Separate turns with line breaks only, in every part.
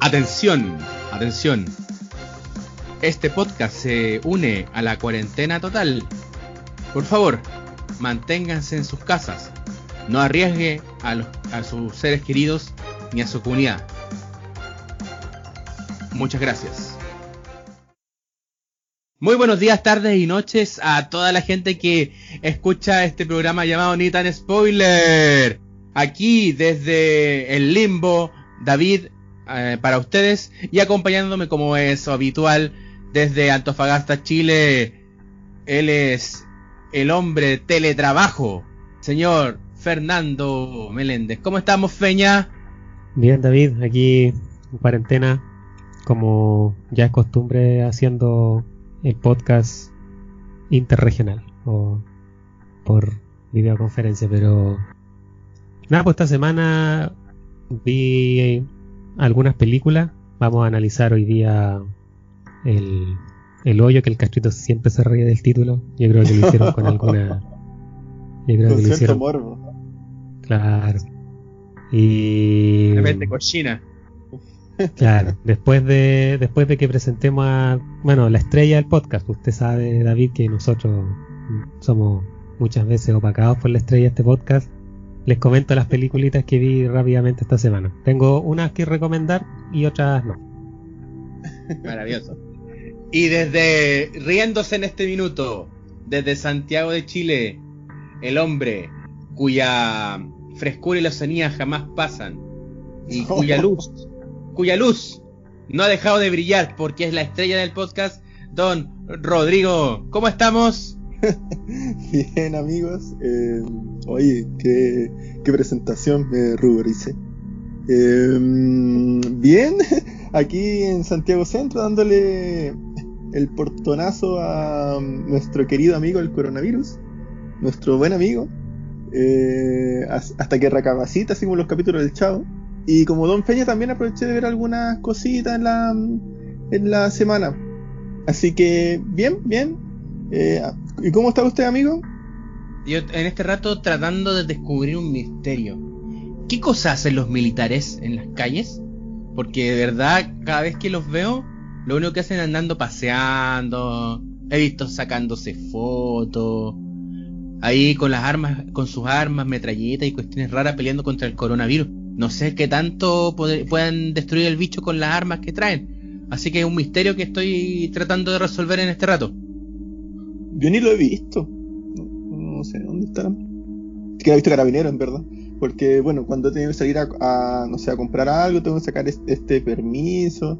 Atención, atención. Este podcast se une a la cuarentena total. Por favor, manténganse en sus casas. No arriesgue a, sus seres queridos ni a su comunidad. Muchas gracias. Muy buenos días, tardes y noches a toda la gente que escucha este programa llamado Ni tan Spoiler. Aquí desde el limbo, David eh, para ustedes y acompañándome como es habitual desde Antofagasta, Chile. Él es el hombre teletrabajo, señor Fernando Meléndez. ¿Cómo estamos, Feña?
Bien, David, aquí en cuarentena, como ya es costumbre haciendo el podcast interregional o por videoconferencia, pero nada, pues esta semana vi algunas películas. Vamos a analizar hoy día el, el hoyo que el castrito siempre se ríe del título. Yo creo que lo hicieron con alguna. Yo creo
Con
que lo
cierto
hicieron.
morbo.
Claro. Y.
Realmente cochina.
Claro, después de, después de que presentemos a, bueno, la estrella del podcast, usted sabe, David, que nosotros somos muchas veces opacados por la estrella de este podcast, les comento las peliculitas que vi rápidamente esta semana. Tengo unas que recomendar y otras no.
Maravilloso. Y desde riéndose en este minuto, desde Santiago de Chile, el hombre cuya frescura y lozanía jamás pasan y cuya luz, cuya luz no ha dejado de brillar porque es la estrella del podcast, don Rodrigo. ¿Cómo estamos?
Bien, amigos. Eh, oye, qué, qué presentación me ruboricé. Eh, bien, aquí en Santiago Centro dándole el portonazo a nuestro querido amigo el coronavirus, nuestro buen amigo, eh, as- hasta que recapacita, así como los capítulos del Chavo. Y como Don Peña también aproveché de ver algunas cositas en la, en la semana. Así que, bien, bien. Eh, ¿Y cómo está usted, amigo?
Yo en este rato tratando de descubrir un misterio. ¿Qué cosas hacen los militares en las calles? Porque de verdad, cada vez que los veo, lo único que hacen es andando paseando. He visto sacándose fotos. Ahí con las armas, con sus armas, metralletas y cuestiones raras peleando contra el coronavirus. No sé qué tanto poder- puedan destruir el bicho con las armas que traen. Así que es un misterio que estoy tratando de resolver en este rato.
Yo ni lo he visto. No, no sé dónde estarán. Es que lo he visto carabinero, en verdad. Porque, bueno, cuando tengo que salir a, a, no sé, a comprar algo, tengo que sacar es- este permiso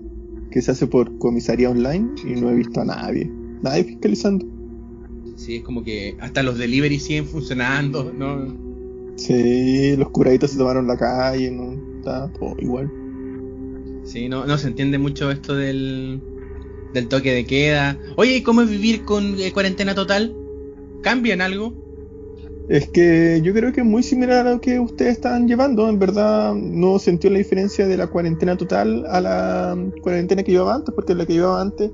que se hace por comisaría online y no he visto a nadie. Nadie fiscalizando.
Sí, es como que hasta los delivery siguen funcionando, ¿no?
Sí, los curaditos se tomaron la calle, no está todo igual.
Sí, no, no se entiende mucho esto del, del toque de queda. Oye, ¿y cómo es vivir con eh, cuarentena total? ¿Cambian algo?
Es que yo creo que es muy similar a lo que ustedes están llevando. En verdad, no sentió la diferencia de la cuarentena total a la cuarentena que llevaba antes, porque la que llevaba antes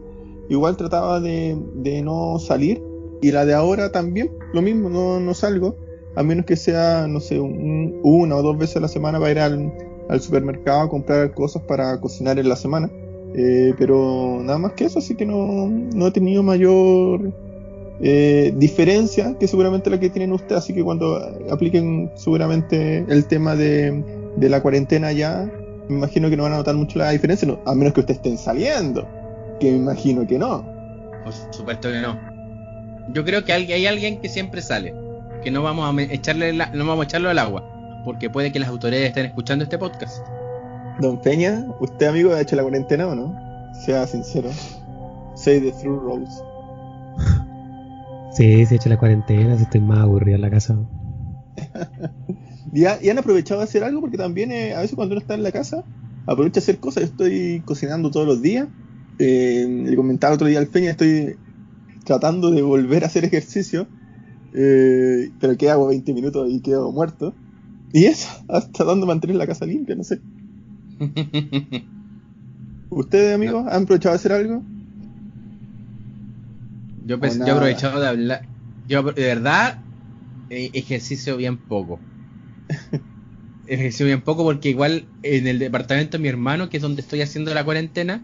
igual trataba de, de no salir. Y la de ahora también, lo mismo, no, no salgo. A menos que sea, no sé, un- una o dos veces a la semana para ir al, al supermercado a comprar cosas para cocinar en la semana. Eh, pero nada más que eso, así que no, no he tenido mayor eh, diferencia que seguramente la que tienen ustedes. Así que cuando apliquen seguramente el tema de, de la cuarentena ya, me imagino que no van a notar mucho la diferencia, a menos que ustedes estén saliendo, que me imagino que no.
Por supuesto que no. Yo creo que hay, alguien que siempre sale. Que no vamos a echarle no vamos a echarlo al agua. Porque puede que las autoridades estén escuchando este podcast.
Don Peña, ¿usted amigo ha hecho la cuarentena o no? Sea sincero. Say the true Rose.
Sí, se echa la cuarentena, si estoy más aburrido en la casa.
¿Y, ha- y han aprovechado de hacer algo? Porque también eh, a veces cuando uno está en la casa, aprovecha de hacer cosas. Yo estoy cocinando todos los días. Eh, le comentaba otro día al Peña, estoy tratando de volver a hacer ejercicio. eh, pero que hago 20 minutos y quedo muerto. Y eso, hasta tratando de mantener la casa limpia, no sé. ¿Ustedes, amigos, han aprovechado de hacer algo?
Yo, pues, yo he aprovechado de hablar. Yo, de verdad, eh, ejercicio bien poco. ejercicio bien poco porque igual en el departamento de mi hermano, que es donde estoy haciendo la cuarentena,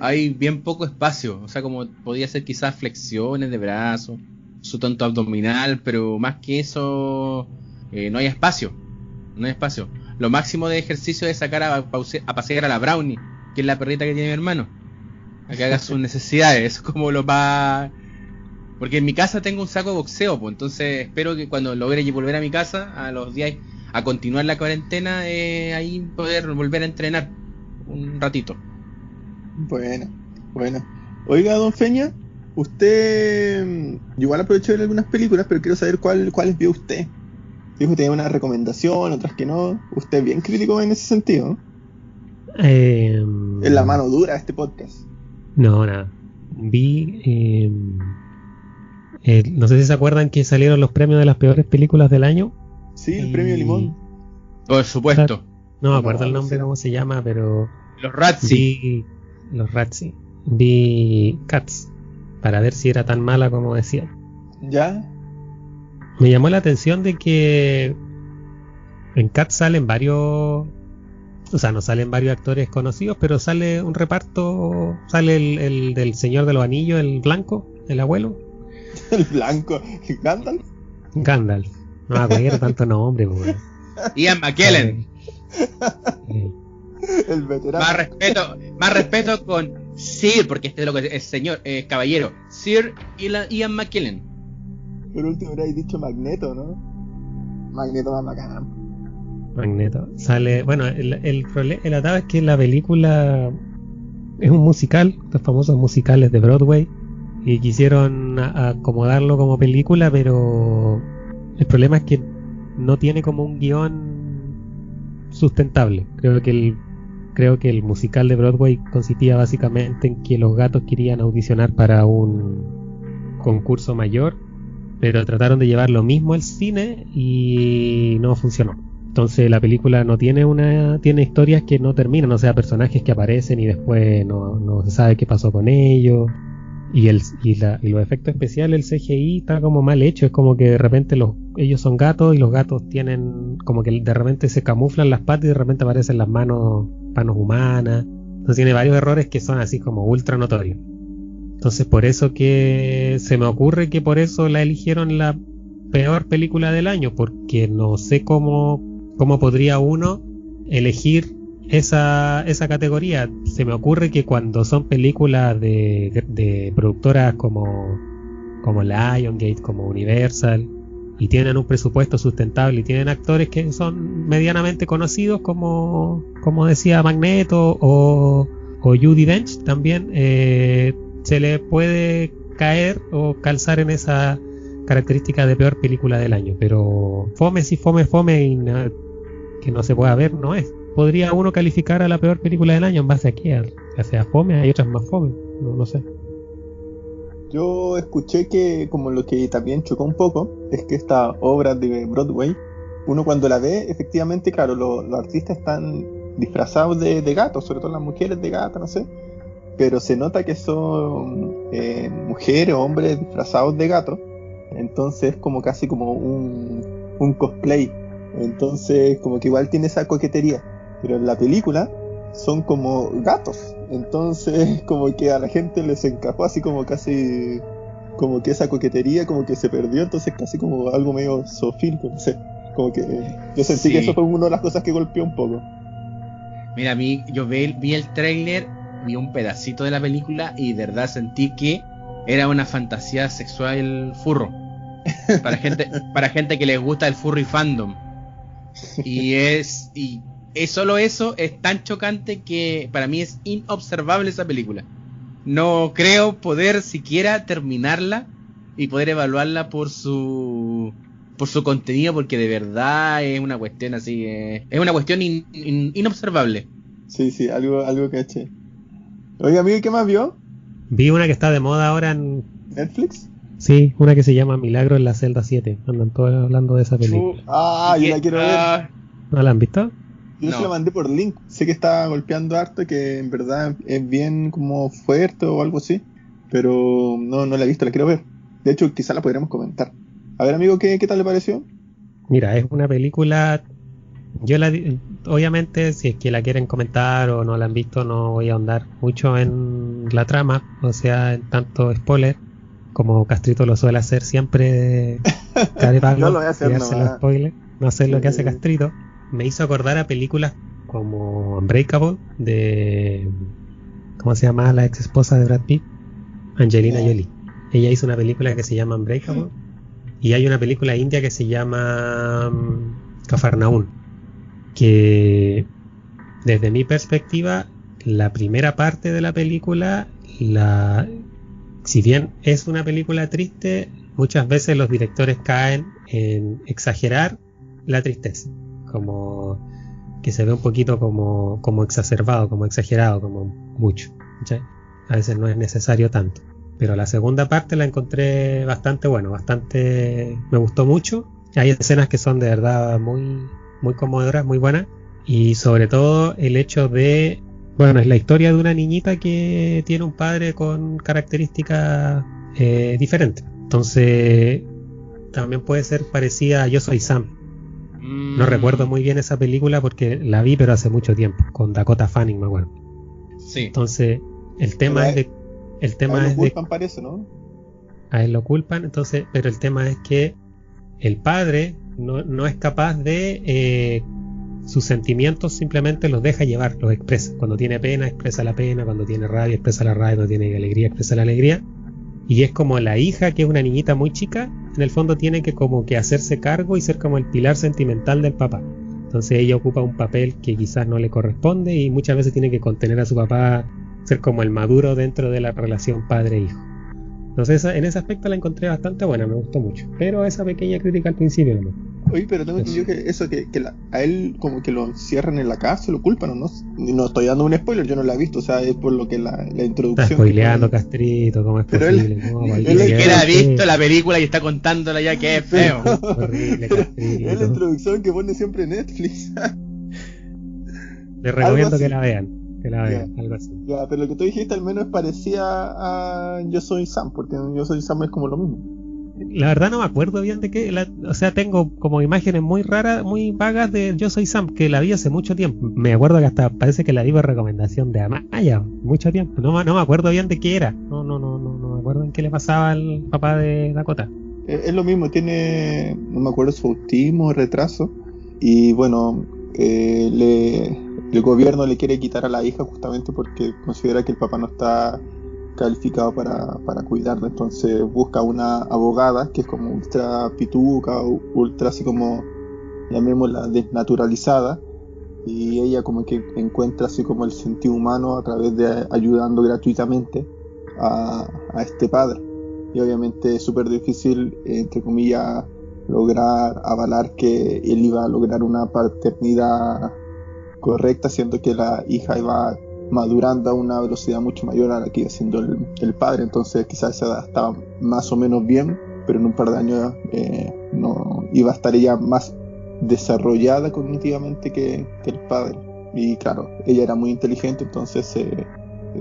hay bien poco espacio. O sea, como podía ser quizás flexiones de brazos, su tonto abdominal, pero más que eso, eh, no hay espacio. No hay espacio. Lo máximo de ejercicio es sacar a, a pasear a la Brownie, que es la perrita que tiene mi hermano. A que haga sus necesidades. Eso es como lo más porque en mi casa tengo un saco de boxeo, pues entonces espero que cuando logre volver a mi casa, a los días, a continuar la cuarentena, eh, ahí poder volver a entrenar un ratito.
Bueno, bueno. Oiga, don Feña, usted mm, igual aprovechó de ver algunas películas, pero quiero saber cuál, cuáles vio usted. Dijo que tenía una recomendación, otras que no. Usted es bien crítico en ese sentido.
Eh,
Es la mano dura de este podcast.
No, nada. Vi. eh, eh, no sé si se acuerdan que salieron los premios de las peores películas del año.
Sí, el
Y-
premio Limón.
Por supuesto.
No me
No,
acuerdo el
no
nombre,
sé.
cómo se llama, pero.
Los Razzie.
Vi los Razzie. Vi Cats. Para ver si era tan mala como decían.
¿Ya?
Me llamó la atención de que en Cats salen varios. O sea, no salen varios actores conocidos, pero sale un reparto. Sale el, el del Señor de los Anillos, el blanco, el abuelo.
El blanco. Gandalf.
Gandalf. No me acuerdo tanto nombre, weón.
Ian McKellen.
Eh,
El veterano.
Más respeto, más respeto con Sir, porque este es lo que es señor, eh, caballero. Sir Ian Ian McKellen.
Por último habréis dicho Magneto, ¿no? Magneto más bacán.
Magneto. Sale. Bueno, el, el, es que la película es un musical, los famosos musicales de Broadway. Y quisieron acomodarlo como película, pero el problema es que no tiene como un guion sustentable. Creo que el creo que el musical de Broadway consistía básicamente en que los gatos querían audicionar para un concurso mayor, pero trataron de llevar lo mismo al cine y no funcionó. Entonces la película no tiene una tiene historias que no terminan, o sea, personajes que aparecen y después no, no se sabe qué pasó con ellos. Y, el, y, la, y los efectos especiales, el CGI está como mal hecho, es como que de repente los, ellos son gatos y los gatos tienen como que de repente se camuflan las patas y de repente aparecen las manos, manos humanas. Entonces tiene varios errores que son así como ultra notorios. Entonces por eso que se me ocurre que por eso la eligieron la peor película del año, porque no sé cómo, cómo podría uno elegir esa, esa categoría. Se me ocurre que cuando son películas de, de productoras como, como Lionsgate, como Universal, y tienen un presupuesto sustentable y tienen actores que son medianamente conocidos, como, como decía Magneto o, o Judy Dench, también eh, se le puede caer o calzar en esa característica de peor película del año. Pero fome, si fome, fome y que no se pueda ver, no es. ¿Podría uno calificar a la peor película del año en base a qué? ¿A sea fome? Hay otras más fome. No, no sé.
Yo escuché que como lo que también chocó un poco es que esta obra de Broadway, uno cuando la ve, efectivamente, claro, lo- los artistas están disfrazados de, de gatos, sobre todo las mujeres de gato, no sé, pero se nota que son eh, mujeres o hombres disfrazados de gato, entonces es como casi como un, un cosplay, entonces como que igual tiene esa coquetería, pero en la película son como gatos. Entonces, como que a la gente les encajó así como casi, como que esa coquetería como que se perdió, entonces casi como algo medio zoofílico, no sé. Como que yo sentí
Sí.
que eso fue una de las cosas que golpeó un poco.
Mira, a mí, yo vi, vi el tráiler, vi un pedacito de la película y de verdad sentí que era una fantasía sexual furro. Para gente, para gente que les gusta el furry fandom. Y es, y es solo eso, es tan chocante que para mí es inobservable esa película. No creo poder siquiera terminarla y poder evaluarla por su por su contenido porque de verdad es una cuestión así eh, es una cuestión in- in- inobservable
Sí, sí, algo, algo caché. Oiga, amigo, ¿y ¿qué más vio?
Vi una que está de moda ahora en.
¿Netflix?
Sí, una que se llama Milagro en la celda 7. Andan todos hablando de esa película.
Ah, yo la quiero ver.
Ah,
¿No la han visto?
Yo
no.
se la mandé por link. Sé que está golpeando harto y que en verdad es bien como fuerte o algo así. Pero no, no la he visto, la quiero ver. De hecho, quizá la podríamos comentar. A ver, amigo, ¿qué, qué tal le pareció?
Mira, es una película Yo la, obviamente, si es que la quieren comentar o no la han visto, no voy a ahondar mucho en la trama, o sea, en tanto spoiler, como Castrito lo suele hacer siempre.
no lo voy a hacer
no spoiler, no hacer lo que hace Castrito. Me hizo acordar a películas como Unbreakable de ¿cómo se llama la ex esposa de Brad Pitt? Angelina Jolie. Ella hizo una película que se llama Unbreakable y hay una película india que se llama Cafarnaún mm, que desde mi perspectiva la primera parte de la película la si bien es una película triste muchas veces los directores caen en exagerar la tristeza como que se ve un poquito como, como exacerbado, como exagerado, como mucho. A veces no es necesario tanto. Pero la segunda parte la encontré bastante bueno, bastante... me gustó mucho. Hay escenas que son de verdad muy, muy conmovedoras, muy buenas. Y sobre todo el hecho de... Bueno, es la historia de una niñita que tiene un padre con características eh, diferentes. Entonces, también puede ser parecida a Yo Soy Sam, no mm. recuerdo muy bien esa película porque la vi, pero hace mucho tiempo, con Dakota Fanning, me acuerdo. Sí. Entonces, el tema es de. El tema a él
lo culpan, parece, ¿no?
A él lo culpan, entonces, pero el tema es que el padre no, es capaz de. Eh, sus sentimientos simplemente los deja llevar, los expresa. Cuando tiene pena, expresa la pena. Cuando tiene rabia, expresa la rabia. Cuando tiene alegría, expresa la alegría. Y es como la hija, que es una niñita muy chica, en el fondo tiene que como que hacerse cargo y ser como el pilar sentimental del papá. Entonces ella ocupa un papel que quizás no le corresponde y muchas veces tiene que contener a su papá, ser como el maduro dentro de la relación padre-hijo. Entonces en ese aspecto la encontré bastante buena, me gustó mucho. Pero esa pequeña crítica al principio no.
Oye, pero tengo entendido que eso, que, a él como que lo cierran en la cárcel, lo culpan, ¿o no? No estoy dando un spoiler, yo no la he visto, o sea, es por lo que la, la introducción...
Está spoileando, Castrito, ¿cómo es
pero
posible?
Él, no, él, él ha visto la película y está contándola ya que es feo.
horrible, Castrito. Es la introducción que pone siempre Netflix.
Les recomiendo que la vean algo así.
Ya, pero lo que tú dijiste al menos parecía a Yo Soy Sam, porque Yo Soy Sam es como lo mismo.
La verdad no me acuerdo bien de qué, o sea, tengo como imágenes muy raras, muy vagas de Yo Soy Sam, que la vi hace mucho tiempo. Me acuerdo que hasta parece que la vi por recomendación de Amaya, mucho tiempo. No, no me acuerdo bien de qué era. No, no, no, no, no me acuerdo en qué le pasaba al papá de Dakota.
Es, lo mismo, tiene, no me acuerdo su autismo, retraso. Y bueno, eh, le, el gobierno le quiere quitar a la hija justamente porque considera que el papá no está calificado para, para cuidarla. Entonces busca una abogada que es como ultra pituca, ultra así como, llamémosla, desnaturalizada. Y ella como que encuentra así como el sentido humano a través de ayudando gratuitamente a, a este padre. Y obviamente es súper difícil, entre comillas, lograr avalar que él iba a lograr una paternidad correcta, siendo que la hija iba madurando a una velocidad mucho mayor a la que iba siendo el, padre, entonces quizás esa estaba más o menos bien, pero en un par de años eh, no iba a estar ella más desarrollada cognitivamente que, el padre. Y claro, ella era muy inteligente, entonces eh,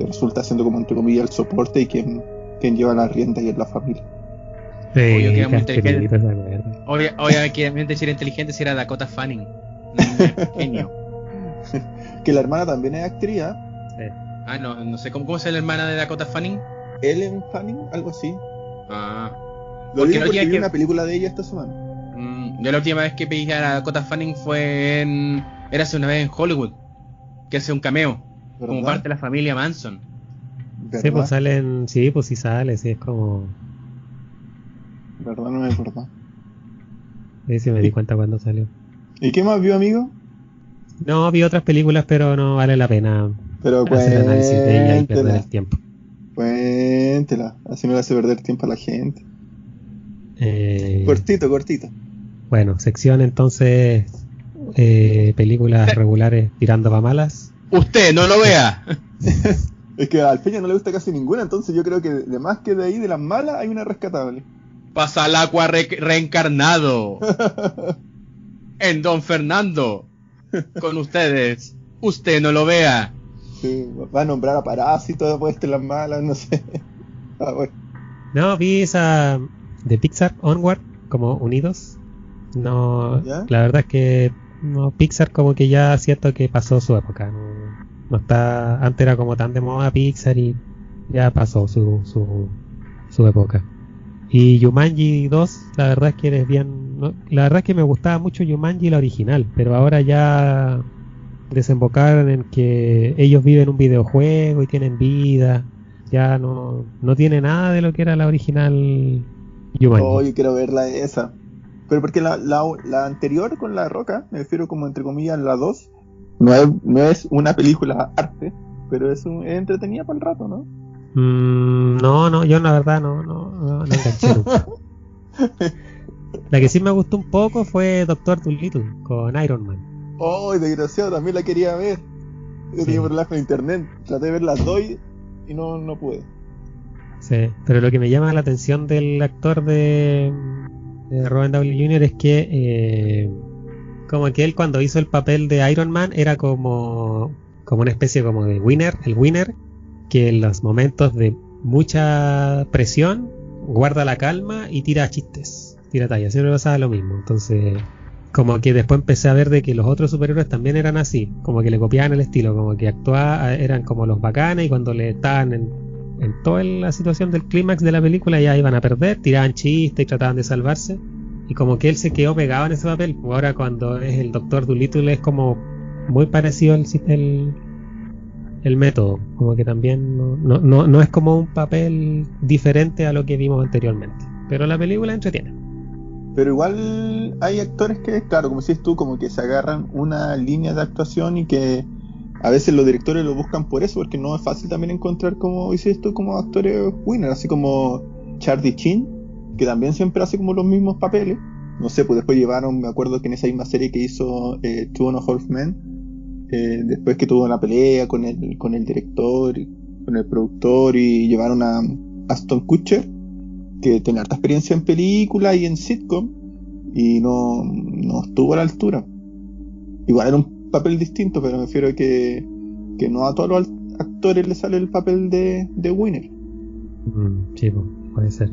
resulta siendo como entre comillas el soporte y quien, quien lleva la rienda y es la familia.
Sí, Obvio que era muy inteligente. obviamente si era inteligente si era Dakota Fanning. genio.
que la hermana también es actriz. ¿ah?
ah, no, no sé, ¿cómo, ¿cómo es la hermana de Dakota Fanning?
Ellen Fanning, algo así.
Ah.
Lo digo porque vi una película de ella esta semana.
Mm, yo la última vez que vi a Dakota Fanning fue en... Era hace una vez en Hollywood. Que hace un cameo. Como parte de la familia Manson.
Sí, pues salen... Sí, pues sí sale, sí, es como...
¿Verdad? No me acuerdo.
Sí, sí me di cuenta cuando salió.
¿Y qué más vio, amigo?
No, vi otras películas, pero no vale la pena
pero hacer análisis de ella
y perder el tiempo.
Cuéntela, así no le hace perder tiempo a la gente.
Eh,
cortito, cortito.
Bueno, sección entonces, eh, películas regulares tirando para malas.
Usted no lo vea.
es que al Peña no le gusta casi ninguna, entonces yo creo que de más que de ahí, de las malas, hay una rescatable.
Pasa el agua reencarnado. en Don Fernando con ustedes. Usted no lo vea.
Sí, va a nombrar a Parásito después de las malas, no sé. Ah,
no, vi esa de Pixar, Onward, como unidos. No, la verdad es que no, Pixar como que ya siento que pasó su época. No, no está, antes era como tan de moda Pixar y ya pasó su, su, su época. Y Yumanji 2, la verdad es que eres bien, no, la verdad es que me gustaba mucho Yumanji la original, pero ahora ya desembocaron en que ellos viven un videojuego y tienen vida. Ya no, no tiene nada de lo que era la original Yumanji.
Oh, yo quiero verla esa. Pero porque la, la, la anterior con La Roca, me refiero como entre comillas la 2, no es, no es una película arte, pero es, un, es entretenida para el rato, ¿no?
Mm, no, no, yo la verdad no, no, no, no enganché nunca. La que sí me gustó un poco fue Doctor Dolittle con Iron Man.
Oh, desgraciado, también la quería ver. Yo
Sí.
tenía problemas con internet, traté de ver las dos y no, no pude.
Sí, pero lo que me llama la atención del actor de, de Robert Downey Jr. es que eh, como que él cuando hizo el papel de Iron Man era como, como una especie como de winner, el winner, que en los momentos de mucha presión guarda la calma y tira chistes, tira tallas, siempre pasaba lo mismo. Entonces, como que después empecé a ver de que los otros superhéroes también eran así, como que le copiaban el estilo, como que actuaban, eran como los bacanes y cuando le estaban en, toda la situación del clímax de la película ya iban a perder, tiraban chistes y trataban de salvarse. Y como que él se quedó pegado en ese papel. Ahora cuando es el Doctor Dolittle es como muy parecido si- el, el método. Como que también no, no, no, no es como un papel diferente a lo que vimos anteriormente. Pero la película entretiene.
Pero igual hay actores que, claro, como dices tú, como que se agarran una línea de actuación y que a veces los directores lo buscan por eso, porque no es fácil también encontrar, como dices tú, como actores winner, así como Charlie Chin, que también siempre hace como los mismos papeles. No sé, pues después llevaron, me acuerdo que en esa misma serie que hizo eh, Two and a Men, eh, después que tuvo una pelea con el, con el director, con el productor, y llevaron a Aston Kutcher, que tiene harta experiencia en películas y en sitcom, y no, no estuvo a la altura. Igual era un papel distinto, pero me refiero a que, que no a todos los actores les sale el papel de, de winner.
Mm, sí, puede ser.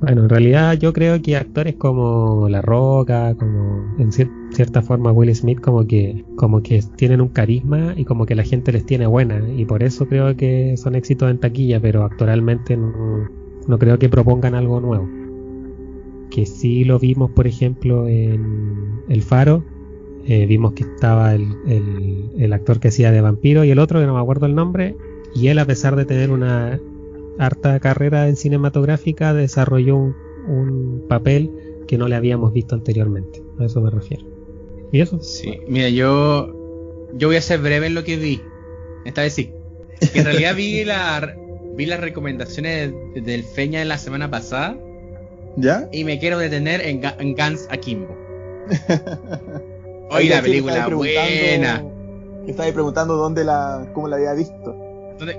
Bueno, en realidad yo creo que actores como La Roca, como en cier- cierta forma Will Smith, como que, como que tienen un carisma y como que la gente les tiene buena. Y por eso creo que son éxitos en taquilla, pero actualmente no, no creo que propongan algo nuevo. Que sí lo vimos, por ejemplo, en El Faro. eh, vimos que estaba el, el, el actor que hacía de vampiro y el otro, que no me acuerdo el nombre. Y él, a pesar de tener una harta carrera en cinematográfica, desarrolló un, un papel que no le habíamos visto anteriormente. A eso me refiero. ¿Y eso?
Sí, mira, yo yo voy a ser breve en lo que vi. Esta vez sí. Que en realidad vi la vi las recomendaciones de- del Feña de la semana pasada
¿Ya?
y me quiero detener en, en Guns Akimbo.
Ahí
Oye, la película buena.
Me estabas preguntando dónde la, cómo la había visto.
¿Dónde-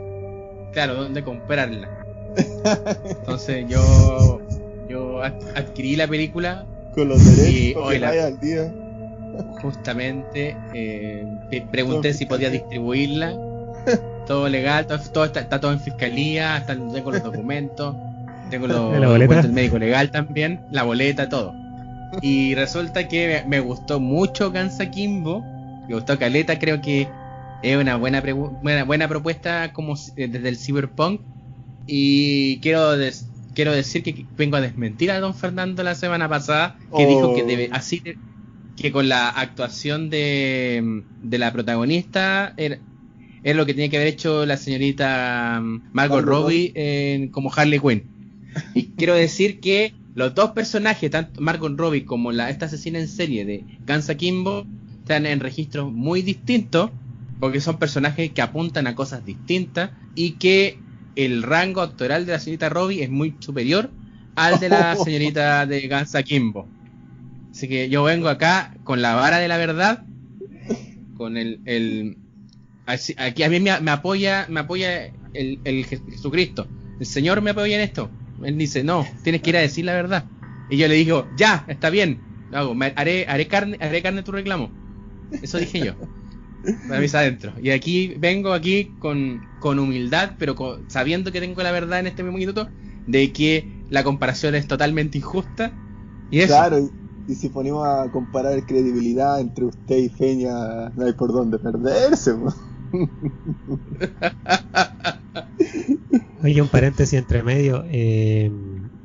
claro, dónde comprarla. Entonces yo yo ad- adquirí la película
Con los derechos, para
hoy la-
vaya al día.
Justamente eh, pregunté si podía distribuirla todo legal todo, todo está, está todo en fiscalía hasta tengo los documentos tengo los
¿La boleta?
documentos del médico legal también la boleta todo y resulta que me, gustó mucho Gansa Kimbo me gustó Caleta creo que es una buena buena, buena propuesta como eh, desde el cyberpunk y quiero des- quiero decir que vengo a desmentir a don Fernando la semana pasada que
Oh.
dijo que debe así de- que con la actuación de, de la protagonista era, era lo que tenía que haber hecho la señorita mm, Margot Robbie en- como Harley Quinn. Y quiero decir que los dos personajes, tanto Margot Robbie como la, esta asesina en serie de Gansa Kimbo, están en registros muy distintos, porque son personajes que apuntan a cosas distintas y que el rango actoral de la señorita Robbie es muy superior al de la señorita de Gansa Kimbo. Así que yo vengo acá con la vara de la verdad, con el, el aquí a mí me, apoya, me apoya el, el Je- Jesucristo. El Señor me apoya en esto. Él dice, no, tienes que ir a decir la verdad. Y yo le digo, ya, está bien, lo hago, me- haré, haré carne, haré carne tu reclamo. Eso dije yo. Para está adentro. Y aquí vengo aquí con, con humildad, pero sabiendo que tengo la verdad en este mismo minuto, de que la comparación es totalmente injusta. Y eso.
Y, si ponemos a comparar credibilidad entre usted y Feña, no hay por dónde perderse.
Oye, un paréntesis entre medio. eh,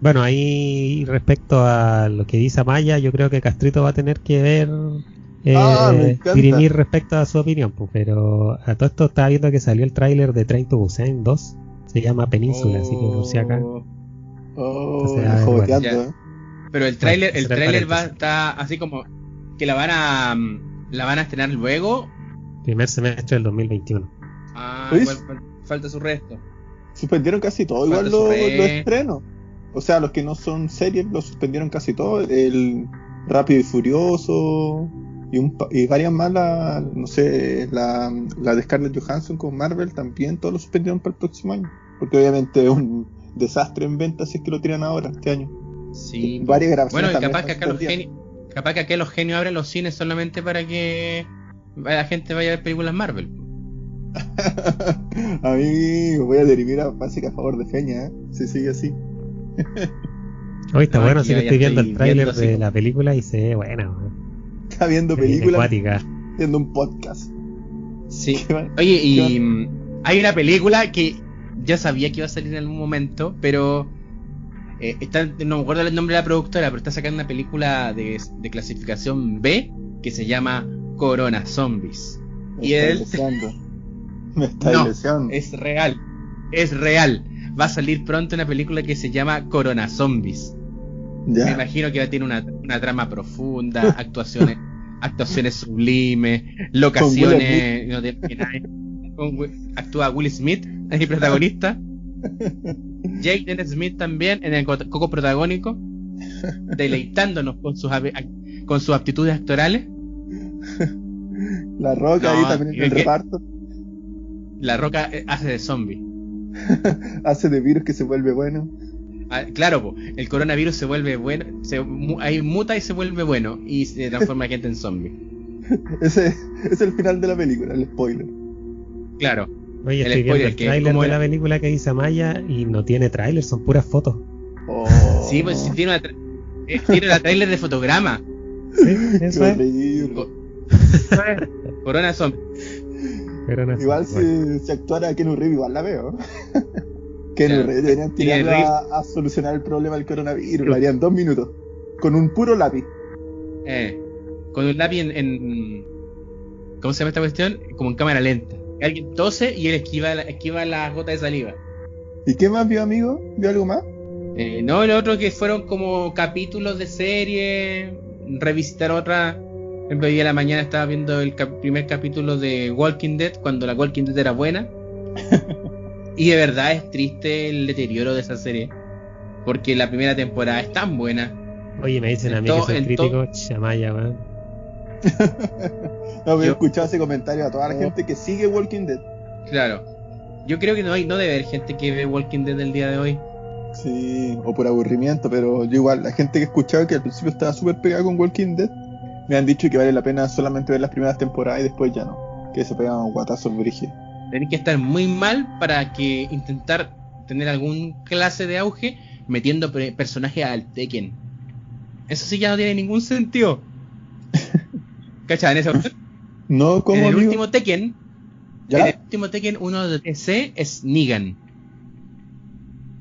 bueno, ahí respecto a lo que dice Amaya, yo creo que Castrito va a tener que ver, eh,
Ah,
dirimir respecto a su opinión. pues, pero a todo esto estaba viendo que salió el tráiler de Train to Busan 2. Se llama Península, así que por si acá.
Oh.
Oh,
Entonces, ver,
bueno,
¿eh?
Pero el tráiler, el tráiler va está así como que la van a la van a estrenar luego.
Primer semestre del 2021.
Ah, igual fal- falta su resto.
Suspendieron casi todo, igual
Falta
los los estrenos. O sea, los que no son series los suspendieron casi todo. El Rápido y Furioso y, un, pa- y varias más, la, no sé, la, la de Scarlett Johansson con Marvel también, todos lo suspendieron para el próximo año. Porque obviamente es un desastre en ventas si es que lo tiran ahora, este año.
Sí.
Varias grabaciones
Bueno, y capaz que acá los genios, capaz que acá los genios abren los cines solamente para que la gente vaya a ver películas Marvel.
a mí me voy a derivir a básica a favor de Feña, ¿eh? si sigue así.
Hoy está
No,
bueno, si que estoy viendo
estoy
el tráiler de
como-
la película y se ve buena. weón.
Está viendo películas, viendo un podcast.
Sí. Oye, y hay una película que ya sabía que iba a salir en algún momento, pero eh, está, no me acuerdo el nombre de la productora, pero está sacando una película de, de clasificación B que se llama Corona Zombies.
Me
Y
está
él-.
Me está
No. Es real, es real. Va a salir pronto una película que se llama Corona Zombies. Me imagino que va a tener una, una trama profunda, actuaciones, actuaciones sublimes, locaciones, no tiene nada. Actúa Will Smith, es el protagonista. Jaden Smith también en el co- coco protagónico, deleitándonos con sus con sus aptitudes actorales.
La roca
No,
ahí también en
¿y
el reparto.
La Roca eh, hace de zombie.
Hace de virus que se vuelve bueno.
Ah, claro, po, el coronavirus se vuelve bueno, se, mu- ahí muta y se vuelve bueno y se transforma a gente en zombie.
Ese es el final de la película, el spoiler.
Claro.
Oye,
El
estoy viendo el
que
tráiler de
era-
la película que dice Amaya y no tiene tráiler, son puras fotos.
Oh,
Sí, pues si tiene una tra- eh, tiene la trailer de fotograma.
Sí, eso es.
Corona zombie.
Pero no
Igual
bueno.
si, si actuara Ken Reeves, igual la veo. Ken
Claro.
Reeves deberían tirarlo a, a solucionar el problema del coronavirus. Lo harían dos minutos. Con un puro lápiz.
Eh, con un lápiz en, en- ¿Cómo se llama esta cuestión? Como en cámara lenta. Alguien tose y él esquiva, la- esquiva las gotas de saliva.
¿Y qué más vio, amigo? ¿Vio algo más?
Eh, no, lo otro que fueron como capítulos de serie, revisitar otra. Por ejemplo, hoy día de la mañana estaba viendo el cap- primer capítulo de Walking Dead, cuando la Walking Dead era buena. y de verdad es triste el deterioro de esa serie. Porque la primera temporada es tan buena.
Oye, me dicen a
en
mí
todo-
que soy crítico, chamaya, weón.
No,
Yo-
escuchado ese comentario a toda la
Oh.
gente que sigue Walking Dead.
Claro. Yo creo que no hay, no debe haber gente que ve Walking Dead el día de hoy.
Sí, o por aburrimiento, pero yo igual, la gente que he escuchado que al principio estaba súper pegada con Walking Dead, me han dicho que vale la pena solamente ver las primeras temporadas y después ya no. Que se pegan guatazos brígidos.
Tenés que estar muy mal para que intentar tener algún clase de auge metiendo personajes al Tekken. Eso sí ya no tiene ningún sentido. ¿Cachai? En, esa cuestión?
No, como
en el
amigo?
último Tekken, el último Tekken, uno de TC es Negan.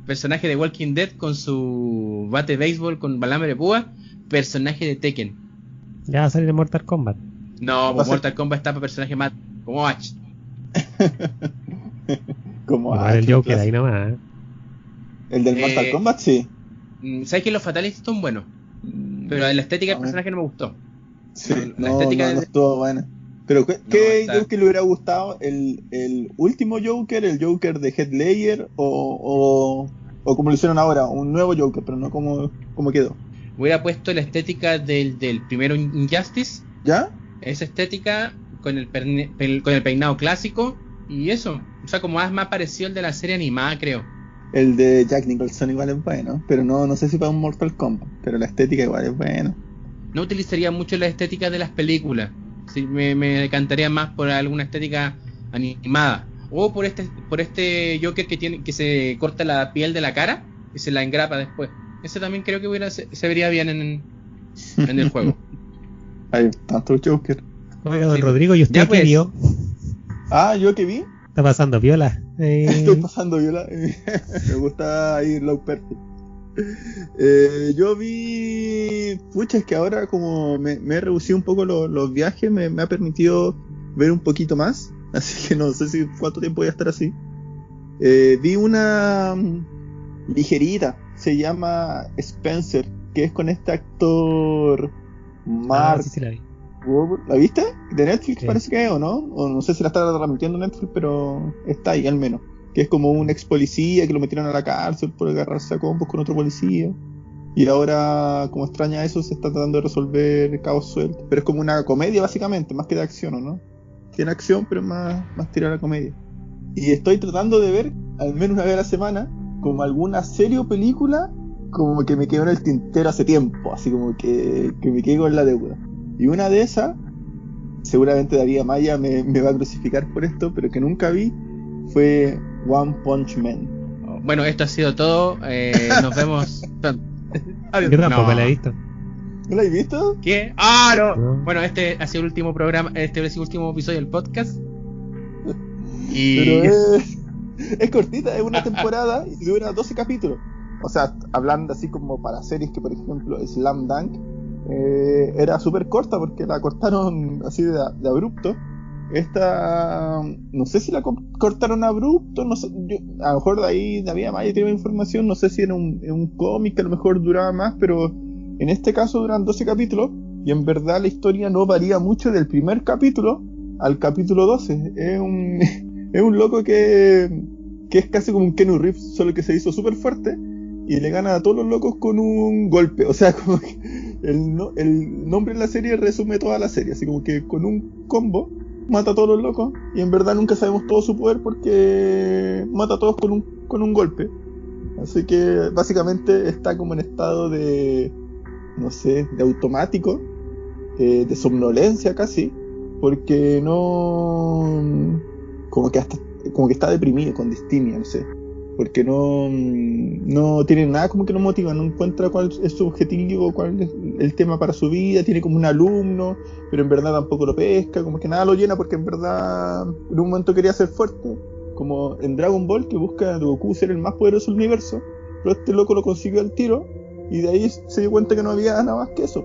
Personaje de Walking Dead con su bate de béisbol con balambre de púa. Personaje de Tekken.
Ya va a salir de Mortal Kombat.
No, pues Mortal Kombat está para personaje más como Ash.
Como ah,
el Joker
clase.
ahí nomás. ¿eh?
El del Mortal
Eh,
Kombat, sí.
Mm, ¿Sabes que los fatalistas son buenos? Pero la estética del personaje no me gustó.
Sí,
la
no,
estética
no, no estuvo buena. Pero ¿qué, qué
está-
Joker le hubiera gustado? ¿El, el último Joker, el Joker de Head Layer o, o, o como lo hicieron ahora, un nuevo Joker, pero no como, como quedó?
Hubiera puesto la estética del, del primero Injustice,
¿Ya?
esa estética con el, perne- pel- con el peinado clásico y eso. O sea, como más, más parecido al de la serie animada, creo.
El de Jack Nicholson igual es bueno, pero no, no sé si para un Mortal Kombat, pero la estética igual es buena.
No utilizaría mucho la estética de las películas. Sí, me, me decantaría más por alguna estética animada. O por este, por este Joker que tiene, que se corta la piel de la cara y se la engrapa después. Ese también creo que hubiera, se, se vería bien en, en el juego.
Hay tantos Joker.
Oiga, don
Sí.
Rodrigo, ¿y usted
Ya,
qué
pues.
vio?
Ah, yo que vi.
Está pasando viola. Eh,
Estoy pasando viola. Me gusta ir low perfect. Eh, yo vi. Pucha, es que ahora como me, me he reducido un poco lo- los viajes, me, me ha permitido ver un poquito más. Así que no sé si cuánto tiempo voy a estar así. Eh, vi una mm, ligerita. Se llama Spencer. Que es con este actor.
ah,
Mark
sí, sí la vi.
Wahlberg. ¿La viste? De Netflix
Sí.
parece que es, ¿o no? O no sé si la está transmitiendo Netflix, pero está ahí al menos. Que es como un ex policía que lo metieron a la cárcel por agarrarse a combos con otro policía. Y ahora, como extraña eso, se está tratando de resolver cabos sueltos. Pero es como una comedia, básicamente, más que de acción, ¿o no? Tiene acción, pero es más, más tirada a la comedia. Y estoy tratando de ver, al menos una vez a la semana, como alguna serie o película, como que me quedó en el tintero hace tiempo, así como que, que me quedo en la deuda. Y una de esas, seguramente David Amaya me, me va a crucificar por esto, pero que nunca vi, fue One Punch Man.
Bueno, esto ha sido todo. eh, nos vemos. Adiós.
Yo tampoco
No.
la he visto.
¿No la has visto?
¿Qué? ¡Ah, no!
No.
Bueno, este ha sido el último programa, este es el último episodio del podcast. Y
Pero es, es cortita, es una temporada y dura 12 capítulos. O sea, hablando así como para series que, por ejemplo, Slam Dunk eh, era súper corta porque la cortaron así de, de abrupto. Esta, no sé si la co- cortaron abrupto, no sé, yo- a lo mejor de ahí David Amaya tiene información, no sé si era un, un cómic que a lo mejor duraba más, pero en este caso duran 12 capítulos y en verdad la historia no varía mucho del primer capítulo al capítulo 12. Es un, es un loco que, que es casi como un Kenu Reeves, solo que se hizo súper fuerte y le gana a todos los locos con un golpe. O sea, como que el, el nombre de la serie resume toda la serie, así como que con un combo mata a todos los locos y en verdad nunca sabemos todo su poder porque mata a todos con un, con un golpe. Así que básicamente está como en estado de, no sé, de automático, eh, de somnolencia casi, porque no, como que hasta, como que está deprimido con distimia, no sé, porque no, no tiene nada como que lo motiva, no encuentra cuál es su objetivo, cuál es el tema para su vida, tiene como un alumno, pero en verdad tampoco lo pesca, como que nada lo llena porque en verdad en un momento quería ser fuerte, como en Dragon Ball que busca a Goku ser el más poderoso del universo, pero este loco lo consiguió al tiro y de ahí se dio cuenta que no había nada más que eso.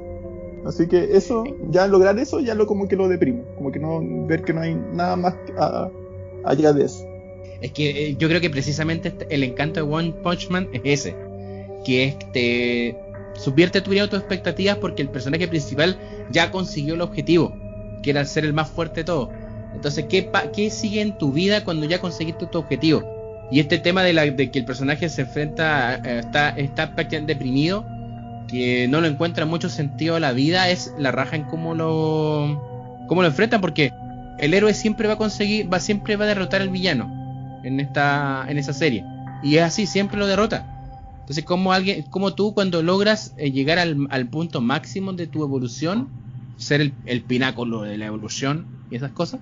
Así que eso, ya lograr eso, ya lo como que lo deprime, como que no ver que no hay nada más allá de eso.
Es que eh, yo creo que precisamente este- el encanto de One Punch Man es ese. Que es que te subvierte tu vida tus expectativas porque el personaje principal ya consiguió el objetivo, que era ser el más fuerte de todos. Entonces, ¿qué, qué sigue en tu vida cuando ya conseguiste tu objetivo? Y este tema de, la, de que el personaje se enfrenta, a- está, está prácticamente deprimido, que no lo encuentra mucho sentido a la vida, es la raja en cómo lo, cómo lo enfrentan, porque el héroe siempre va a conseguir, va siempre va a derrotar al villano en esta, en esa serie. Y es así, siempre lo derrota. Entonces, como alguien, como tú cuando logras eh, llegar al, al punto máximo de tu evolución, ser el, el pináculo de la evolución y esas cosas,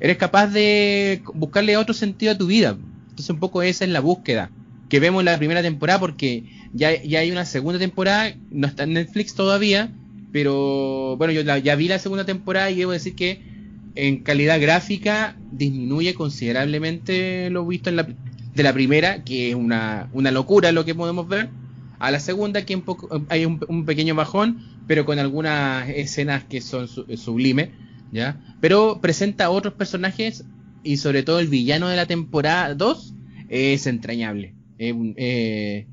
eres capaz de buscarle otro sentido a tu vida. Entonces, un poco esa es la búsqueda que vemos en la primera temporada, porque ya, ya hay una segunda temporada, no está en Netflix todavía, pero bueno, yo ya vi la segunda temporada y debo decir que en calidad gráfica disminuye considerablemente lo visto en la, de la primera, que es una, una locura lo que podemos ver, a la segunda que poco, hay un, pequeño bajón, pero con algunas escenas que son su- sublimes, ¿ya? Pero presenta a otros personajes y sobre todo el villano de la temporada 2 es entrañable. Eh,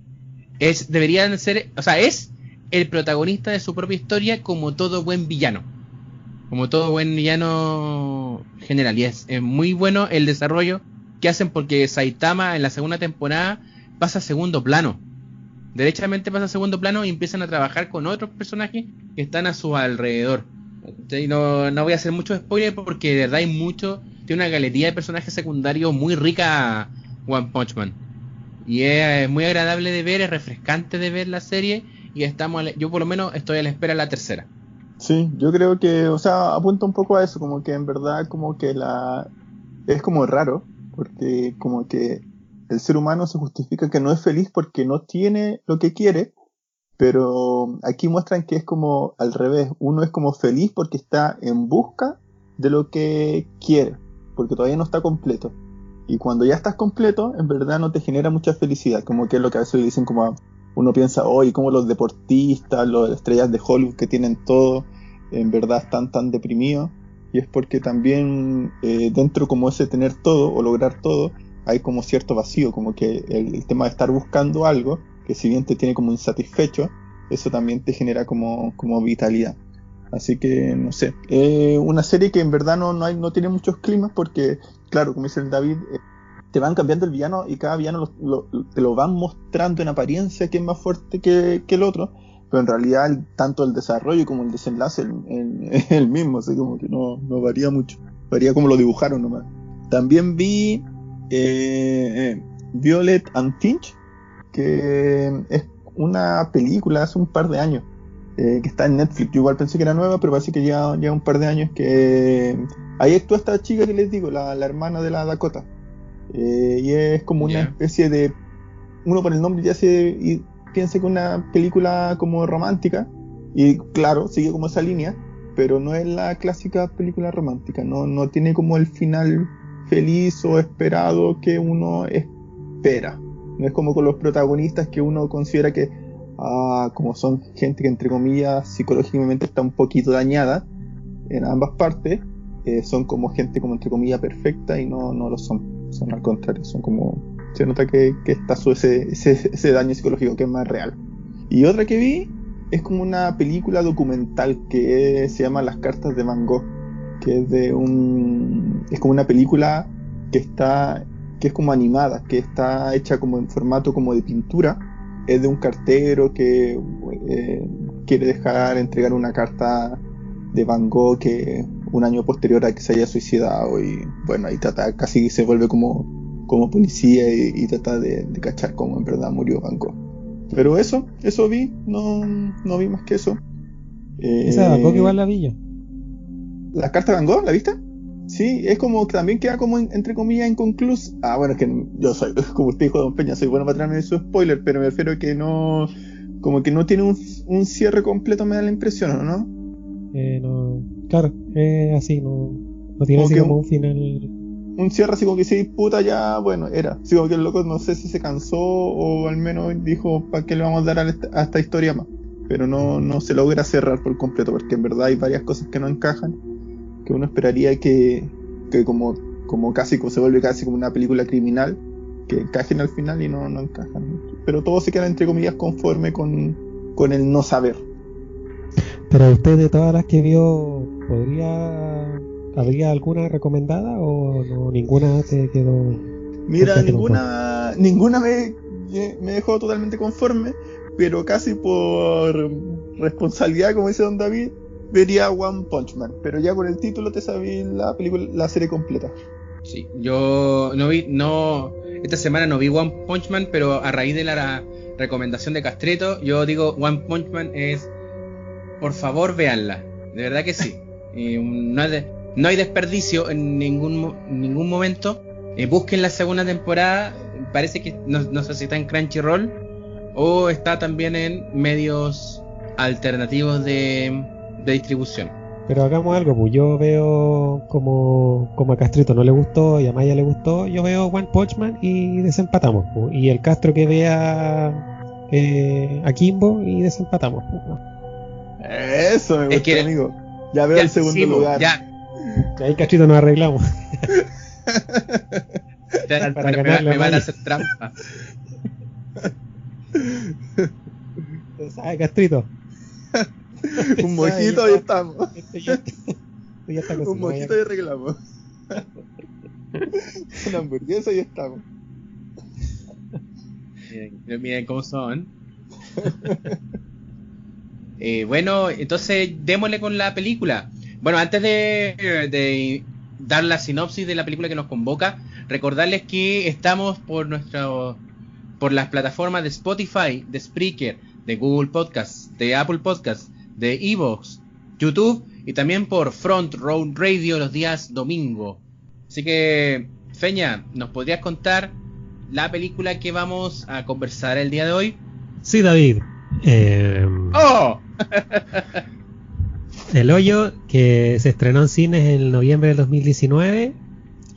es, deberían ser, o sea, es el protagonista de su propia historia como todo buen villano. Como todo buen villano general. Y es, es muy bueno el desarrollo que hacen porque Saitama en la segunda temporada pasa a segundo plano. Derechamente pasa a segundo plano y empiezan a trabajar con otros personajes que están a su alrededor. ¿Cachai? No, no voy a hacer mucho spoiler porque de verdad hay mucho. Tiene una galería de personajes secundarios muy rica One Punch Man. Y es muy agradable de ver, es refrescante de ver la serie. Y estamos, yo por lo menos estoy a la espera de la tercera.
Sí, yo creo que, o sea, apunta un poco a eso, como que en verdad como que la... Es como raro, porque como que el ser humano se justifica que no es feliz porque no tiene lo que quiere, Pero aquí muestran que es como al revés. Uno es como feliz porque está en busca de lo que quiere, porque todavía no está completo. Y cuando ya estás completo, en verdad no te genera mucha felicidad, como que es lo que a veces dicen como uno piensa, hoy como los deportistas, las estrellas de Hollywood que tienen todo, en verdad están tan deprimidos. Y es porque también eh, dentro como ese tener todo o lograr todo, hay como cierto vacío, como que el, tema de estar buscando algo, que si bien te tiene como insatisfecho, eso también te genera como, como vitalidad. Así que, no sé, eh, una serie que en verdad no, no, hay, no tiene muchos climas porque, claro, como dice el David, eh, te van cambiando el villano y cada villano te lo van mostrando en apariencia que es más fuerte que, el otro, pero en realidad tanto el desarrollo como el desenlace es el, mismo, así como que no, varía mucho, varía como lo dibujaron nomás. También vi eh, eh, Violet and Finch, que es una película hace un par de años, eh, que está en Netflix. Yo igual pensé que era nueva, pero parece que ya, ya un par de años que ahí actúa esta chica que les digo, la, hermana de la Dakota. Y es como una especie de... Uno por el nombre ya se y piensa que una película como romántica, y claro, sigue como esa línea, pero no es la clásica película romántica, no, no tiene como el final feliz o esperado que uno espera. No es como con los protagonistas que uno considera que, ah, como son gente que entre comillas psicológicamente está un poquito dañada en ambas partes, son como gente como entre comillas perfecta y no, no lo son. Son al contrario, son como... Se nota que, que está su, ese, ese, daño psicológico que es más real. Y otra que vi es como una película documental que se llama Las cartas de Van Gogh que es de un es como una película que está que es como animada, que está hecha como en formato como de pintura, es de un cartero que eh, quiere dejar entregar una carta de Van Gogh que un año posterior a que se haya suicidado y bueno ahí trata casi se vuelve como como policía y, trata de, cachar cómo en verdad murió Gogh pero eso eso vi no, no vi más que eso
esa de Van Gogh igual la vi yo
¿La carta Van Gogh? ¿La viste? Sí, es como que también queda como entre comillas inconclusa. Ah, bueno, es que yo soy, como usted dijo, Don Peña, soy bueno para traerme su spoiler, pero me refiero a que no, como que no tiene un, cierre completo, me da la impresión, ¿o no?
Eh, no, claro, es así, no, no tiene así como un, final.
Un cierre así como que sí, puta, ya, bueno, era. Así como que el loco no sé si se cansó o al menos dijo, ¿para qué le vamos a dar a esta, historia más? Pero no, no se logra cerrar por completo, porque en verdad hay varias cosas que no encajan que uno esperaría que, que como, como casi se vuelve casi como una película criminal, que encajen al final y no, no encajan. Pero todo se queda entre comillas conforme con, con el no saber.
Pero usted de todas las que vio, ¿podría habría alguna recomendada o no, ninguna te quedó?
Mira, ninguna ninguna me, me dejó totalmente conforme, pero casi por responsabilidad, como dice Don David, vería One Punch Man, pero ya con el título te sabí la película, la serie completa.
Sí, yo no vi, no, esta semana no vi One Punch Man, pero a raíz de la recomendación de Castreto, yo digo One Punch Man es, por favor, véanla, de verdad que sí. no, hay no hay desperdicio en ningún, ningún momento. Eh, busquen la segunda temporada, parece que no, no sé si está en Crunchyroll o está también en medios alternativos de, de distribución.
Pero hagamos algo, pues yo veo como, como a Castrito no le gustó y a Maya le gustó, yo veo One Punch Man y desempatamos. Pues. Y el Castro que vea eh, a Kimbo y desempatamos.
Pues. Eso me gusta, amigo. Ya veo el segundo lugar.
Ya. Ahí Castrito nos arreglamos.
Para me, me van a hacer trampa.
¿Sabes, Castrito?
un mojito y estamos. un mojito y arreglamos. Una hamburguesa y estamos.
Miren, miren cómo son. Eh, bueno, entonces démosle con la película. Bueno, antes de, dar la sinopsis de la película que nos convoca, recordarles que estamos por nuestro, por las plataformas de Spotify, de Spreaker, de Google Podcast, de Apple Podcast, de Evox, YouTube y también por Front Road Radio los días domingo. Así que, Feña, ¿nos podrías contar la película que vamos a conversar el día de hoy?
Sí, David. Eh,
¡Oh!
El Hoyo, que se estrenó en cines en noviembre del 2019,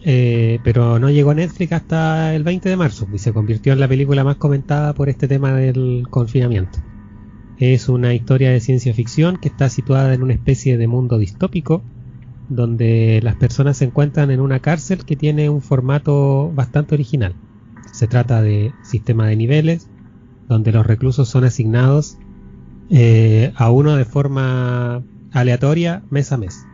eh, pero no llegó a Netflix hasta el 20 de marzo y se convirtió en la película más comentada por este tema del confinamiento. Es una historia de ciencia ficción que está situada en una especie de mundo distópico donde las personas se encuentran en una cárcel que tiene un formato bastante original. Se trata de sistema de niveles donde los reclusos son asignados eh, a uno de forma aleatoria mes a mes.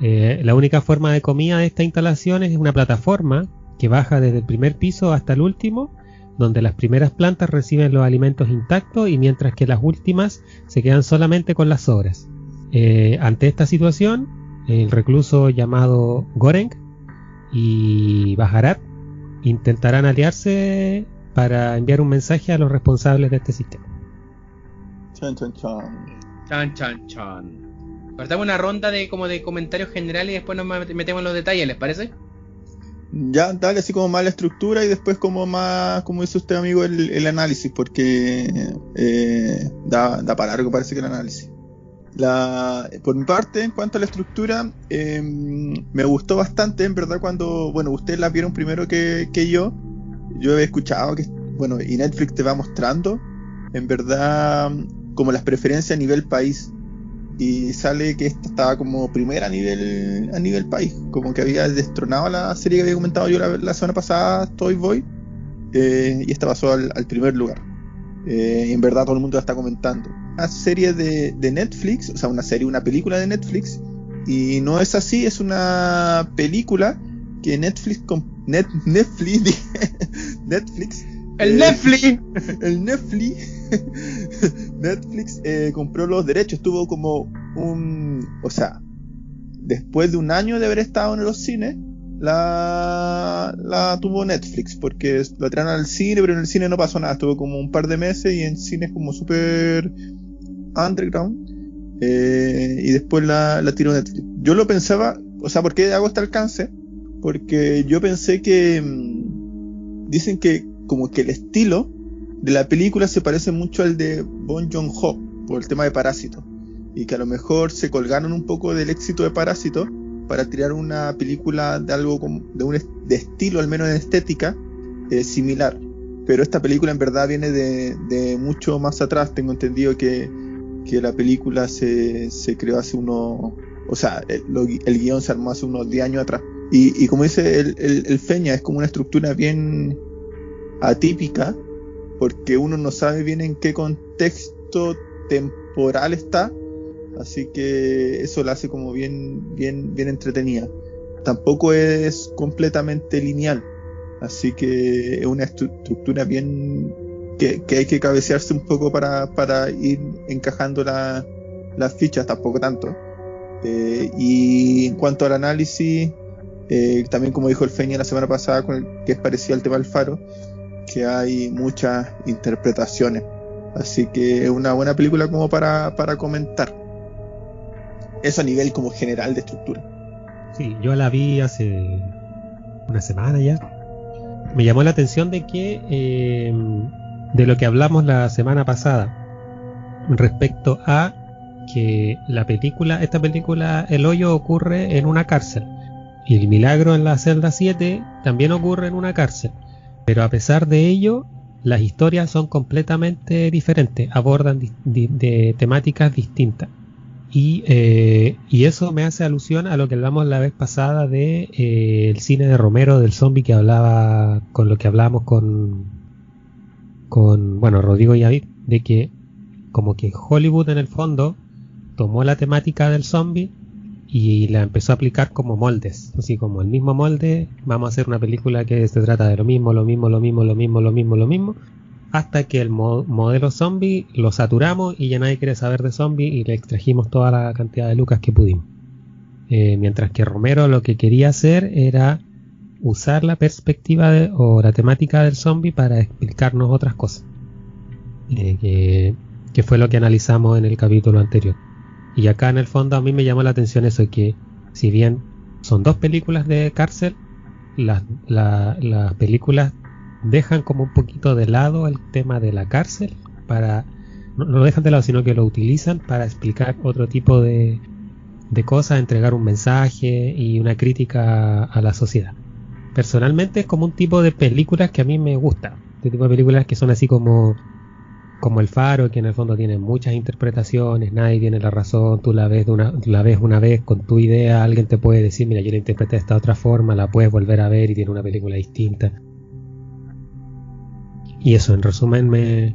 Eh, la única forma de comida de esta instalación es una plataforma que baja desde el primer piso hasta el último, donde las primeras plantas reciben los alimentos intactos y mientras que las últimas se quedan solamente con las sobras. Eh, ante esta situación, el recluso llamado Goreng y Bajarat intentarán aliarse para enviar un mensaje a los responsables de este sistema.
Chan, chan, chan.
Chan, chan, chan. Partamos una ronda de como de comentarios generales y después nos met- metemos en los detalles, ¿les parece?
Ya, dale así como más la estructura y después como más, como dice usted amigo, el, el análisis, porque eh, da, da para largo parece que el análisis. La, por mi parte, en cuanto a la estructura, eh, me gustó bastante, en verdad, cuando, bueno, ustedes la vieron primero que, que yo. Yo he escuchado que, bueno, y Netflix te va mostrando, en verdad, como las preferencias a nivel país. Y sale que esta estaba como primera a nivel, a nivel país, como que había destronado la serie que había comentado yo la, la semana pasada, Toy Boy, eh, y esta pasó al, primer lugar. Eh, en verdad todo el mundo la está comentando. Una serie de, de Netflix, o sea, una serie, una película de Netflix, y no es así, es una película que Netflix, com- Net, Netflix, dije, Netflix,
¡El
eh,
Netflix!
el Netflix. Netflix eh, compró los derechos. Tuvo como un o sea después de un año de haber estado en los cines la, la tuvo Netflix porque lo trajeron al cine pero en el cine no pasó nada. Estuvo como un par de meses y en cines como super underground. Eh, y después la, la tiró Netflix. Yo lo pensaba o sea ¿por qué hago este alcance? Porque yo pensé que mm, dicen que como que el estilo de la película se parece mucho al de Bon Joon-ho por el tema de Parásito y que a lo mejor se colgaron un poco del éxito de Parásito para tirar una película de algo de un de estilo al menos en estética eh, similar. Pero esta película en verdad viene de, mucho más atrás. Tengo entendido que, que la película se, se creó hace unos o sea el, el guion se armó hace unos 10 años atrás y, y como dice el, el, el Feña es como una estructura bien atípica porque uno no sabe bien en qué contexto temporal está, así que eso la hace como bien, bien, bien entretenida. Tampoco es completamente lineal, así que es una estru- estructura bien que, que hay que cabecearse un poco para, para ir encajando la- las fichas, tampoco tanto. Eh, y en cuanto al análisis, eh, también como dijo el Feña la semana pasada, con el, que es parecido al tema del faro, que hay muchas interpretaciones. Así que es una buena película como para, para comentar. Eso a nivel como general de estructura.
Sí, yo la vi hace una semana ya. Me llamó la atención de que eh, de lo que hablamos la semana pasada respecto a que la película, esta película El Hoyo ocurre en una cárcel y el milagro en la celda 7 también ocurre en una cárcel. Pero a pesar de ello, las historias son completamente diferentes, abordan de temáticas distintas. Y, eh, y eso me hace alusión a lo que hablamos la vez pasada de eh, cine de Romero del zombie que hablaba con lo que hablábamos con con bueno Rodrigo y David de que como que Hollywood en el fondo tomó la temática del zombie y la empezó a aplicar como moldes, así como el mismo molde, vamos a hacer una película que se trata de lo mismo, lo mismo, lo mismo, lo mismo, lo mismo, lo mismo, hasta que el mo- modelo zombie lo saturamos y ya nadie quiere saber de zombie y le extrajimos toda la cantidad de lucas que pudimos. Eh, mientras que Romero lo que quería hacer era usar la perspectiva de- o la temática del zombie para explicarnos otras cosas. Eh, que fue lo que analizamos en el capítulo anterior. Y acá en el fondo a mí me llamó la atención eso, que si bien son dos películas de cárcel, las, la- las películas dejan como un poquito de lado el tema de la cárcel para no lo dejan de lado, sino que lo utilizan para explicar otro tipo de, de cosas, entregar un mensaje y una crítica a la sociedad. Personalmente es como un tipo de películas que a mí me gusta. Este tipo de películas que son así como como el faro, que en el fondo tiene muchas interpretaciones, nadie tiene la razón, tú la ves, una, la ves una vez con tu idea, alguien te puede decir, mira, yo la interpreté de esta otra forma, la puedes volver a ver y tiene una película distinta. Y eso, en resumen, me,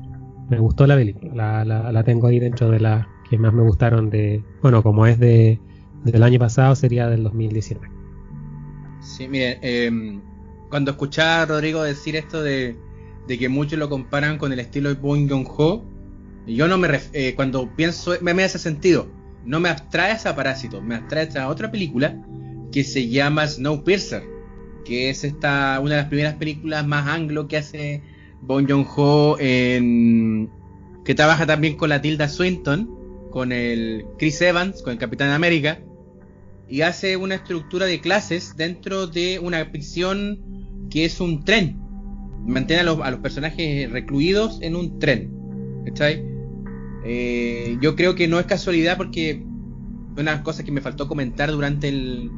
me gustó la película, la, la, tengo ahí dentro de las que más me gustaron de, bueno, como es de del año pasado, sería del 2019.
Sí, miren, eh, cuando escuchaba a Rodrigo decir esto de de que muchos lo comparan con el estilo de Bong Joon-ho. Yo no me eh, cuando pienso me, me hace sentido. No me abstrae a Parásito, me abstrae a otra película que se llama Snowpiercer, que es esta una de las primeras películas más anglo que hace Bong Joon-ho en que trabaja también con la Tilda Swinton, con el Chris Evans, con el Capitán América y hace una estructura de clases dentro de una prisión que es un tren mantiene a los, personajes recluidos en un tren. ¿Cachai? Eh, yo creo que no es casualidad porque una de las cosas que me faltó comentar durante el,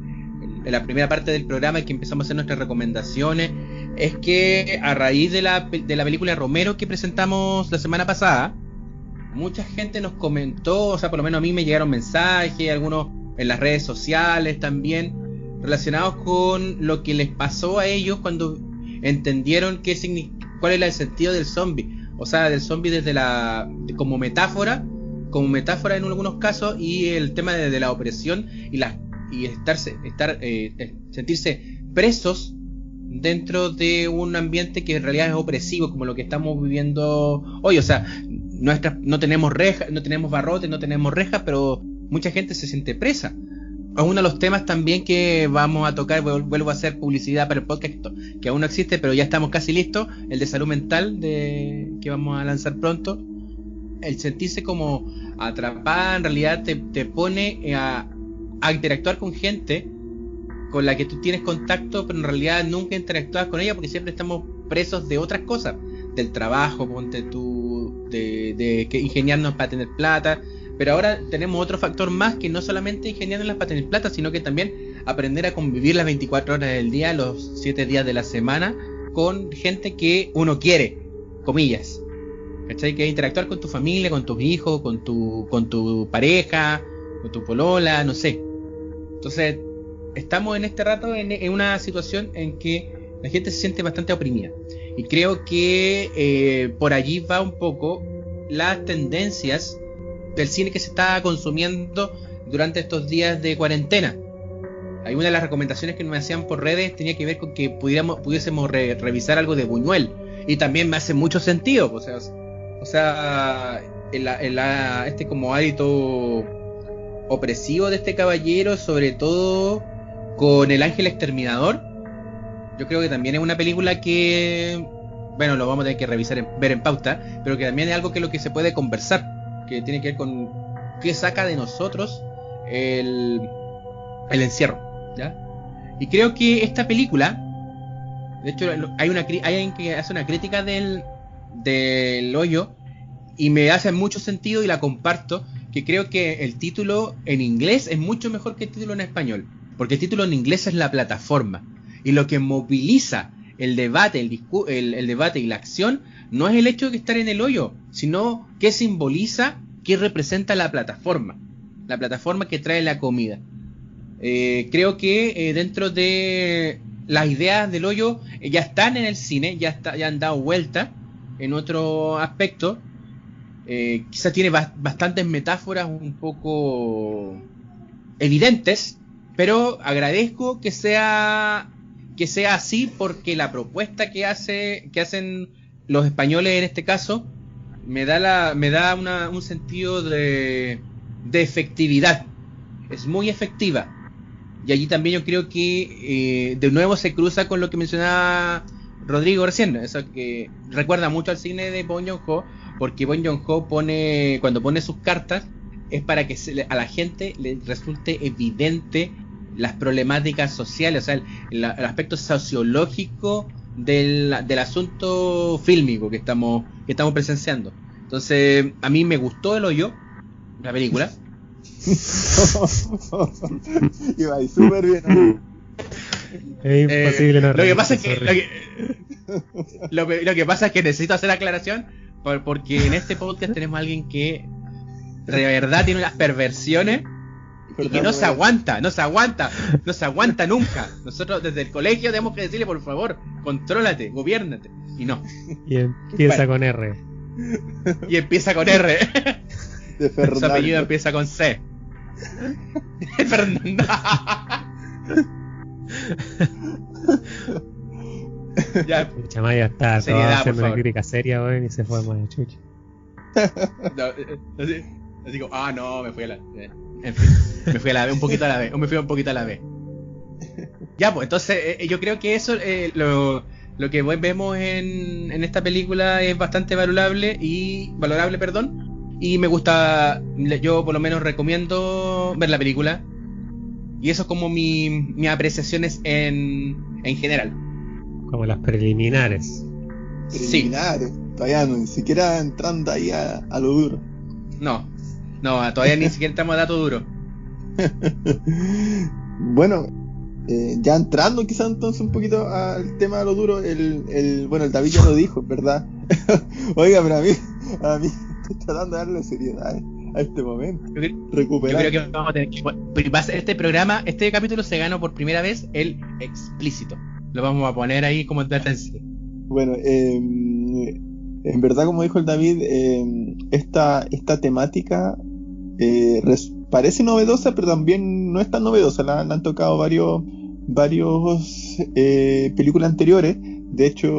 la primera parte del programa y que empezamos a hacer nuestras recomendaciones es que a raíz de la, de la película Romero que presentamos la semana pasada, mucha gente nos comentó, o sea, por lo menos a mí me llegaron mensajes, algunos en las redes sociales también, relacionados con lo que les pasó a ellos cuando entendieron qué cuál es el sentido del zombie. O sea, del zombie desde la como metáfora, como metáfora en algunos casos y el tema de, la opresión y la y estarse estar eh, eh, sentirse presos dentro de un ambiente que en realidad es opresivo como lo que estamos viviendo hoy, o sea, nuestra, no tenemos reja, no tenemos barrotes, no tenemos rejas, pero mucha gente se siente presa es uno de los temas también que vamos a tocar, vuelvo a hacer publicidad para el podcast que aún no existe, pero ya estamos casi listos, el de salud mental de que vamos a lanzar pronto. El sentirse como atrapada en realidad te, pone a, interactuar con gente con la que tú tienes contacto, pero en realidad nunca interactúas con ella porque siempre estamos presos de otras cosas, del trabajo, ponte tú, de, de que ingeniarnos para tener plata, pero ahora tenemos otro factor más que no solamente ingeniarnos para tener plata, sino que también aprender a convivir las 24 horas del día, los 7 días de la semana, con gente que uno quiere, comillas. ¿Cachai? Que interactuar con tu familia, con tus hijos, con tu, con tu pareja, con tu polola, no sé. Entonces, estamos en este rato en, una situación en que la gente se siente bastante oprimida. Y creo que eh, por allí va un poco las tendencias del cine que se está consumiendo durante estos días de cuarentena. Hay una de las recomendaciones que me hacían por redes tenía que ver con que pudiéramos, pudiésemos revisar algo de Buñuel. Y también me hace mucho sentido. O sea, o sea este como hábito opresivo de este caballero, sobre todo con El Ángel Exterminador. Yo creo que también es una película que, bueno, lo vamos a tener que revisar, ver en pauta, pero que también es algo que lo que se puede conversar que tiene que ver con qué saca de nosotros el, el encierro. ¿ya? Y creo que esta película, de hecho hay, una, hay alguien que hace una crítica del, del hoyo y me hace mucho sentido y la comparto, que creo que el título en inglés es mucho mejor que el título en español, porque el título en inglés es la plataforma y lo que moviliza el debate, el, el, el debate y la acción no es el hecho de estar en el hoyo, sino qué simboliza, qué representa la plataforma, la plataforma que trae la comida. Eh, creo que eh, dentro de las ideas del hoyo eh, ya están en el cine, ya, han dado vuelta en otro aspecto. quizás tiene bastantes metáforas un poco evidentes, pero agradezco que sea que sea así porque la propuesta que hace que hacen los españoles en este caso me da la me da un sentido de, de efectividad. Es muy efectiva. Y allí también yo creo que eh, de nuevo se cruza con lo que mencionaba Rodrigo recién eso que recuerda mucho al cine de Bong Joon-ho porque Bong Joon-ho pone cuando pone sus cartas es para que a la gente le resulte evidente las problemáticas sociales, o sea, el aspecto sociológico del, asunto fílmico que estamos, que estamos presenciando. Entonces, a mí me gustó el hoyo, la película.
Iba ahí súper bien.
Es imposible
Eh,
no
lo que pasa es que, lo que, lo que- lo que pasa es que necesito hacer aclaración por- porque en este podcast tenemos a alguien que de verdad tiene unas perversiones y que no se aguanta, no se aguanta, no se aguanta nunca. Nosotros desde el colegio tenemos que decirle por favor, contrólate, gobiernate. Y no.
Y empieza
Bueno.
con R.
Y empieza con R.
De
Su apellido
Fernando.
empieza con C. Fernando. ya,
está
Seriedad,
haciendo una crítica seria, weón, y se fue más de chucha.
no, eh, así, así como, ah, no, me fui a la. eh, En fin, me fui a la B, un poquito a la B, o me fui un poquito a la B. Ya, pues entonces eh, yo creo que eso, eh, lo, lo que vemos en, en esta película es bastante valorable y valorable, perdón. Y me gusta, yo por lo menos recomiendo ver la película. Y eso es como mi, mis apreciaciones en, en general.
Como las preliminares.
Sí,
Preliminares. Todavía no, ni siquiera entrando ahí a, a lo duro.
no, no, todavía ni siquiera estamos a dato duro.
Bueno, eh, ya entrando quizás entonces un poquito al tema de lo duro, el, el bueno, el David ya lo dijo, ¿verdad? Oiga, pero a mí, a mí estoy tratando de darle seriedad eh, a este momento.
Yo creo- Yo
Recuperar.
creo que vamos a tener que. pero va a ser- Este programa, este capítulo se ganó por primera vez el explícito. Lo vamos a poner ahí como advertencia.
Bueno, eh, en verdad, como dijo el David, eh, esta, esta temática eh, parece novedosa, pero también no es tan novedosa. La, han tocado varios, varios eh, películas anteriores. De hecho,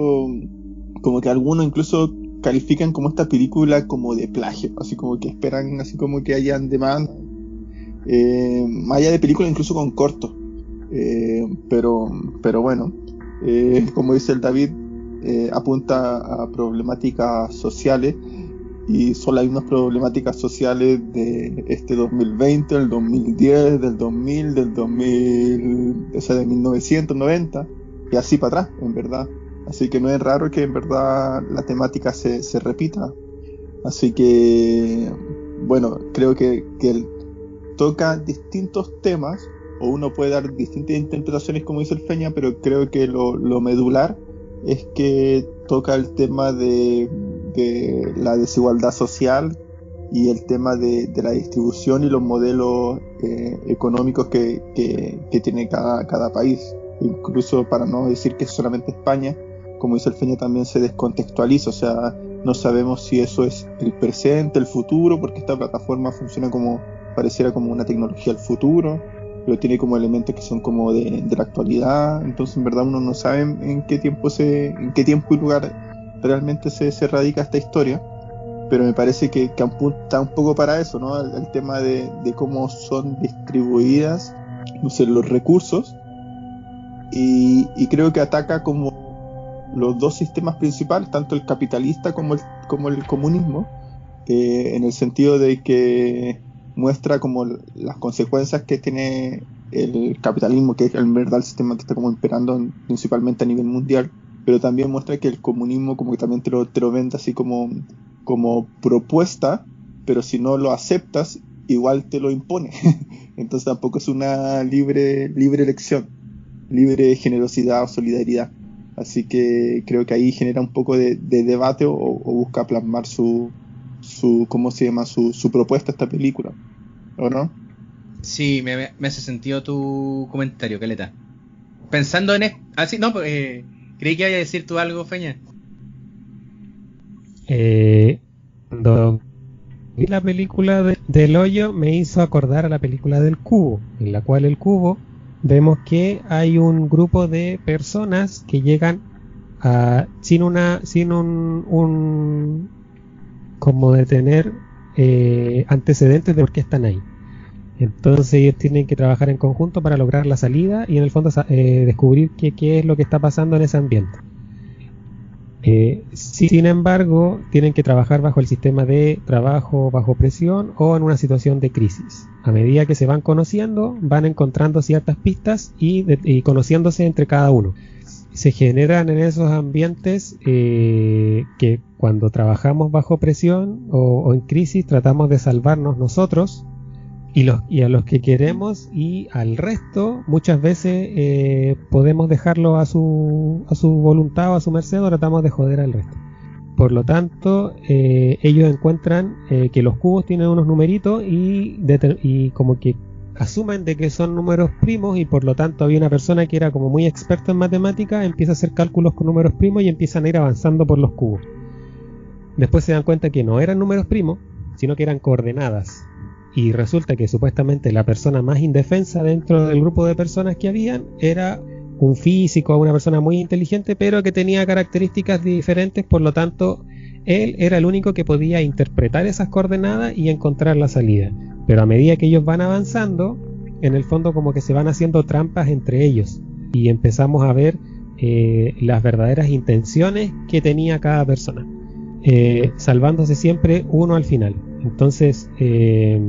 como que algunos incluso califican como esta película como de plagio, así como que esperan, así como que hayan demanda. Eh, más allá de películas, incluso con cortos. Eh, pero, pero bueno, eh, como dice el David, eh, apunta a problemáticas sociales y son las mismas problemáticas sociales de este 2020, del 2010, del 2000, del 2000, o sea, de 1990 y así para atrás, en verdad. Así que no es raro que en verdad la temática se, se repita. Así que, bueno, creo que, que toca distintos temas o uno puede dar distintas interpretaciones como dice el Feña, pero creo que lo, lo medular es que toca el tema de, de la desigualdad social y el tema de, de la distribución y los modelos eh, económicos que, que- que tiene cada, cada país. Incluso para no decir que es solamente España, como dice el Feña, también se descontextualiza, o sea, no sabemos si eso es el presente, el futuro, porque esta plataforma funciona como, pareciera como una tecnología del futuro, pero tiene como elementos que son como de, de la actualidad, entonces en verdad uno no sabe en qué tiempo se, en qué tiempo y lugar realmente se, se radica esta historia, pero me parece que, que apunta un poco para eso, ¿no? El, tema de, de cómo son distribuidas, no sé, los recursos, y, y creo que ataca como los dos sistemas principales, tanto el capitalista como el, como el comunismo, eh, en el sentido de que muestra como las consecuencias que tiene el capitalismo, que es en verdad el sistema que está como imperando en- principalmente a nivel mundial, pero también muestra que el comunismo como que también te lo, te lo vende así como, como propuesta, pero si no lo aceptas, igual te lo impone. Entonces tampoco es una libre, libre elección, libre generosidad o solidaridad. Así que creo que ahí genera un poco de, de debate o, busca plasmar su, su, ¿cómo se llama? Su, su propuesta a esta película. ¿O no?
Sí, me, me- hace sentido tu comentario, Caleta. Pensando en esto. Ah, no, pues, eh, creí que iba a decir tú algo, Feña.
Eh, cuando vi la película de- del hoyo me hizo acordar a la película del cubo, en la cual el cubo vemos que hay un grupo de personas que llegan a sin una sin un, un como de tener eh, antecedentes de por qué están ahí. Entonces ellos tienen que trabajar en conjunto para lograr la salida y en el fondo eh, descubrir qué, es lo que está pasando en ese ambiente. Eh, si, sin embargo, tienen que trabajar bajo el sistema de trabajo bajo presión o en una situación de crisis. A medida que se van conociendo, van encontrando ciertas pistas y, conociéndose entre cada uno. se generan en esos ambientes eh, que cuando trabajamos bajo presión o, en crisis tratamos de salvarnos nosotros y, a los que queremos y al resto muchas veces eh, podemos dejarlo a su, a su voluntad o a su merced o tratamos de joder al resto. Por lo tanto, eh, ellos encuentran que los cubos tienen unos numeritos y, y como que asumen de que son números primos y por lo tanto había una persona que era como muy experta en matemática, empieza a hacer cálculos con números primos y empiezan a ir avanzando por los cubos. Después se dan cuenta que no eran números primos, sino que eran coordenadas. Y resulta que supuestamente la persona más indefensa dentro del grupo de personas que habían era un físico, una persona muy inteligente, pero que tenía características diferentes, por lo tanto, él era el único que podía interpretar esas coordenadas y encontrar la salida. Pero a medida que ellos van avanzando, en el fondo como que se van haciendo trampas entre ellos y empezamos a ver eh, las verdaderas intenciones que tenía cada persona, eh, salvándose siempre uno al final. Entonces eh,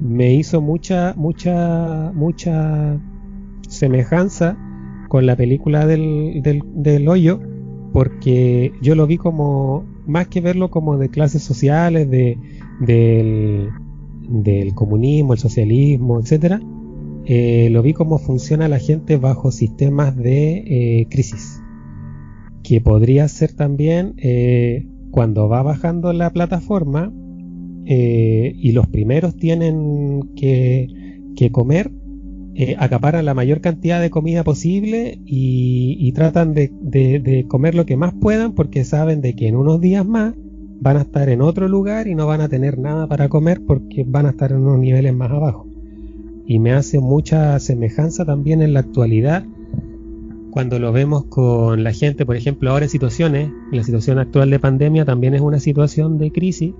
me hizo mucha, mucha, mucha semejanza con la película del, del, del hoyo, porque yo lo vi como, más que verlo como de clases sociales, de, del del comunismo, el socialismo, etcétera, eh, lo vi cómo funciona la gente bajo sistemas de eh, crisis. Que podría ser también eh, cuando va bajando la plataforma y los primeros tienen que, comer, acaparan la mayor cantidad de comida posible y, tratan de comer lo que más puedan porque saben de que en unos días más van a estar en otro lugar y no van a tener nada para comer porque van a estar en unos niveles más abajo. Y me hace mucha semejanza también en la actualidad cuando lo vemos con la gente, por ejemplo, ahora en situaciones, la situación actual de pandemia también es una situación de crisis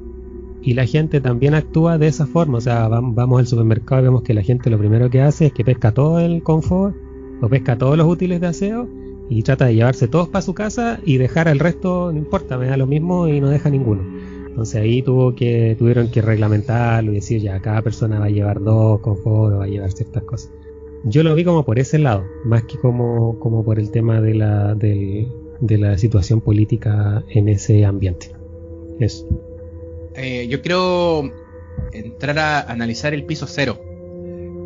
y la gente también actúa de esa forma. O sea, vamos al supermercado y vemos que la gente lo primero que hace es que pesca todo el confort o pesca todos los útiles de aseo y trata de llevarse todos para su casa y dejar el resto, no importa, me da lo mismo y no deja ninguno. Entonces ahí tuvo que, tuvieron que reglamentarlo y decir ya cada persona va a llevar dos confort o va a llevar ciertas cosas. Yo lo vi como por ese lado, más que como, como por el tema de la, de, la situación política en ese ambiente. Eso.
Eh, yo quiero entrar a analizar el piso cero.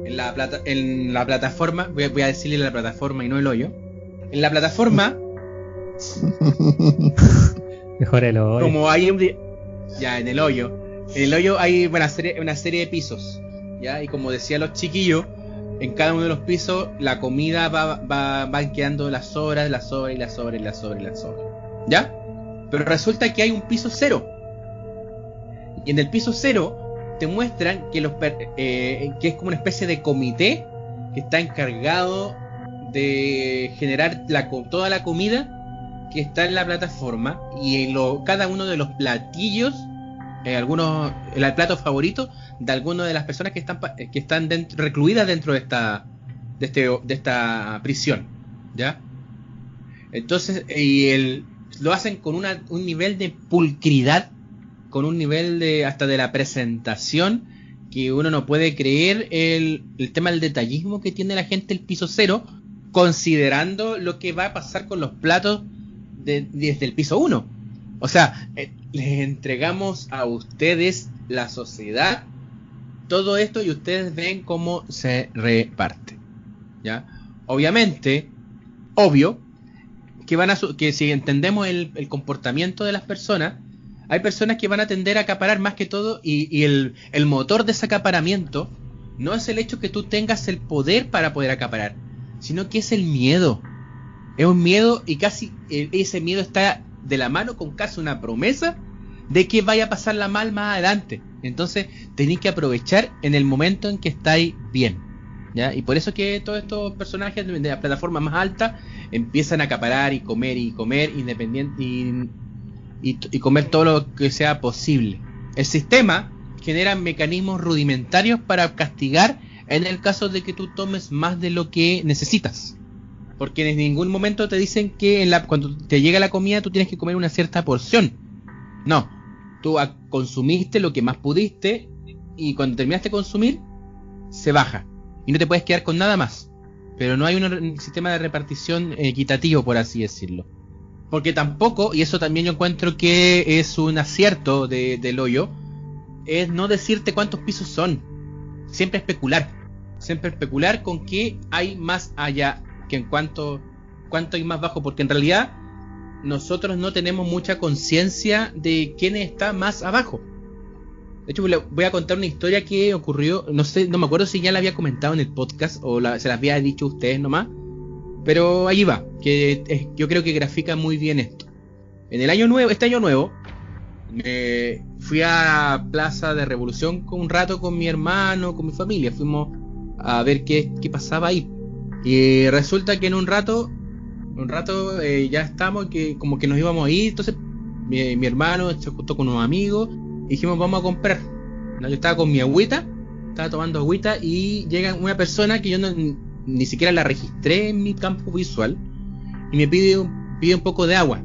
En la, plata, en la plataforma, voy a, voy a decirle la plataforma y no el hoyo en la plataforma.
Mejor el hoyo.
Como hay un. Ya, en el hoyo. En el hoyo hay una serie, una serie de pisos. ¿Ya? Y como decía los chiquillos, en cada uno de los pisos la comida va, va, van quedando las horas, las horas y las horas y las horas y las horas. ¿Ya? Pero resulta que hay un piso cero. Y en el piso cero te muestran que, los, eh, que es como una especie de comité que está encargado de generar toda la comida que está en la plataforma y en lo, cada uno de los platillos, eh, algunos, el plato favorito de algunas de las personas que están, que están recluidas dentro de esta, de, este, de esta prisión, ¿ya? Entonces, y el, lo hacen con una, un nivel de pulcridad, con un nivel de hasta de la presentación que uno no puede creer el, el tema del detallismo que tiene la gente el piso cero considerando lo que va a pasar con los platos desde el piso 1. O sea, eh, les entregamos a ustedes la sociedad, todo esto y ustedes ven cómo se reparte. ¿Ya? Obviamente, obvio, que, van a que si entendemos el, comportamiento de las personas, hay personas que van a tender a acaparar más que todo y, el, el motor de ese acaparamiento no es el hecho que tú tengas el poder para poder acaparar, sino que es el miedo. Es un miedo y casi eh, ese miedo está de la mano con casi una promesa de que vaya a pasar la mal más adelante. Entonces tenéis que aprovechar en el momento en que estáis bien. ¿ya? Y por eso que todos estos personajes de la plataforma más alta empiezan a acaparar y comer y comer independiente y, y comer todo lo que sea posible. El sistema genera mecanismos rudimentarios para castigar en el caso de que tú tomes más de lo que necesitas. Porque en ningún momento te dicen que en la, cuando te llega la comida tú tienes que comer una cierta porción. No, tú consumiste lo que más pudiste y cuando terminaste de consumir, se baja. Y no te puedes quedar con nada más. pero no hay un sistema de repartición equitativo, por así decirlo. Porque tampoco, y eso también yo encuentro que es un acierto de, del hoyo, es no decirte cuántos pisos son. Siempre especular. Siempre especular con qué hay más allá en cuánto, cuánto hay más bajo. Porque en realidad nosotros no tenemos mucha conciencia de quién está más abajo. De hecho, voy a contar una historia que ocurrió, no sé, no me acuerdo si ya la había comentado en el podcast o se las había dicho a ustedes nomás, pero allí va, que yo creo que grafica muy bien esto. En el año nuevo, este año nuevo, me fui a Plaza de Revolución un rato con mi hermano, con mi familia, fuimos a ver qué, qué pasaba ahí. Y resulta que en un rato, un rato eh, ya estamos, que como que nos íbamos a ir, entonces mi, hermano se juntó con unos amigos dijimos vamos a comprar. Yo estaba con mi agüita, estaba tomando agüita y llega una persona que yo no, ni siquiera la registré en mi campo visual y me pide, pide un poco de agua.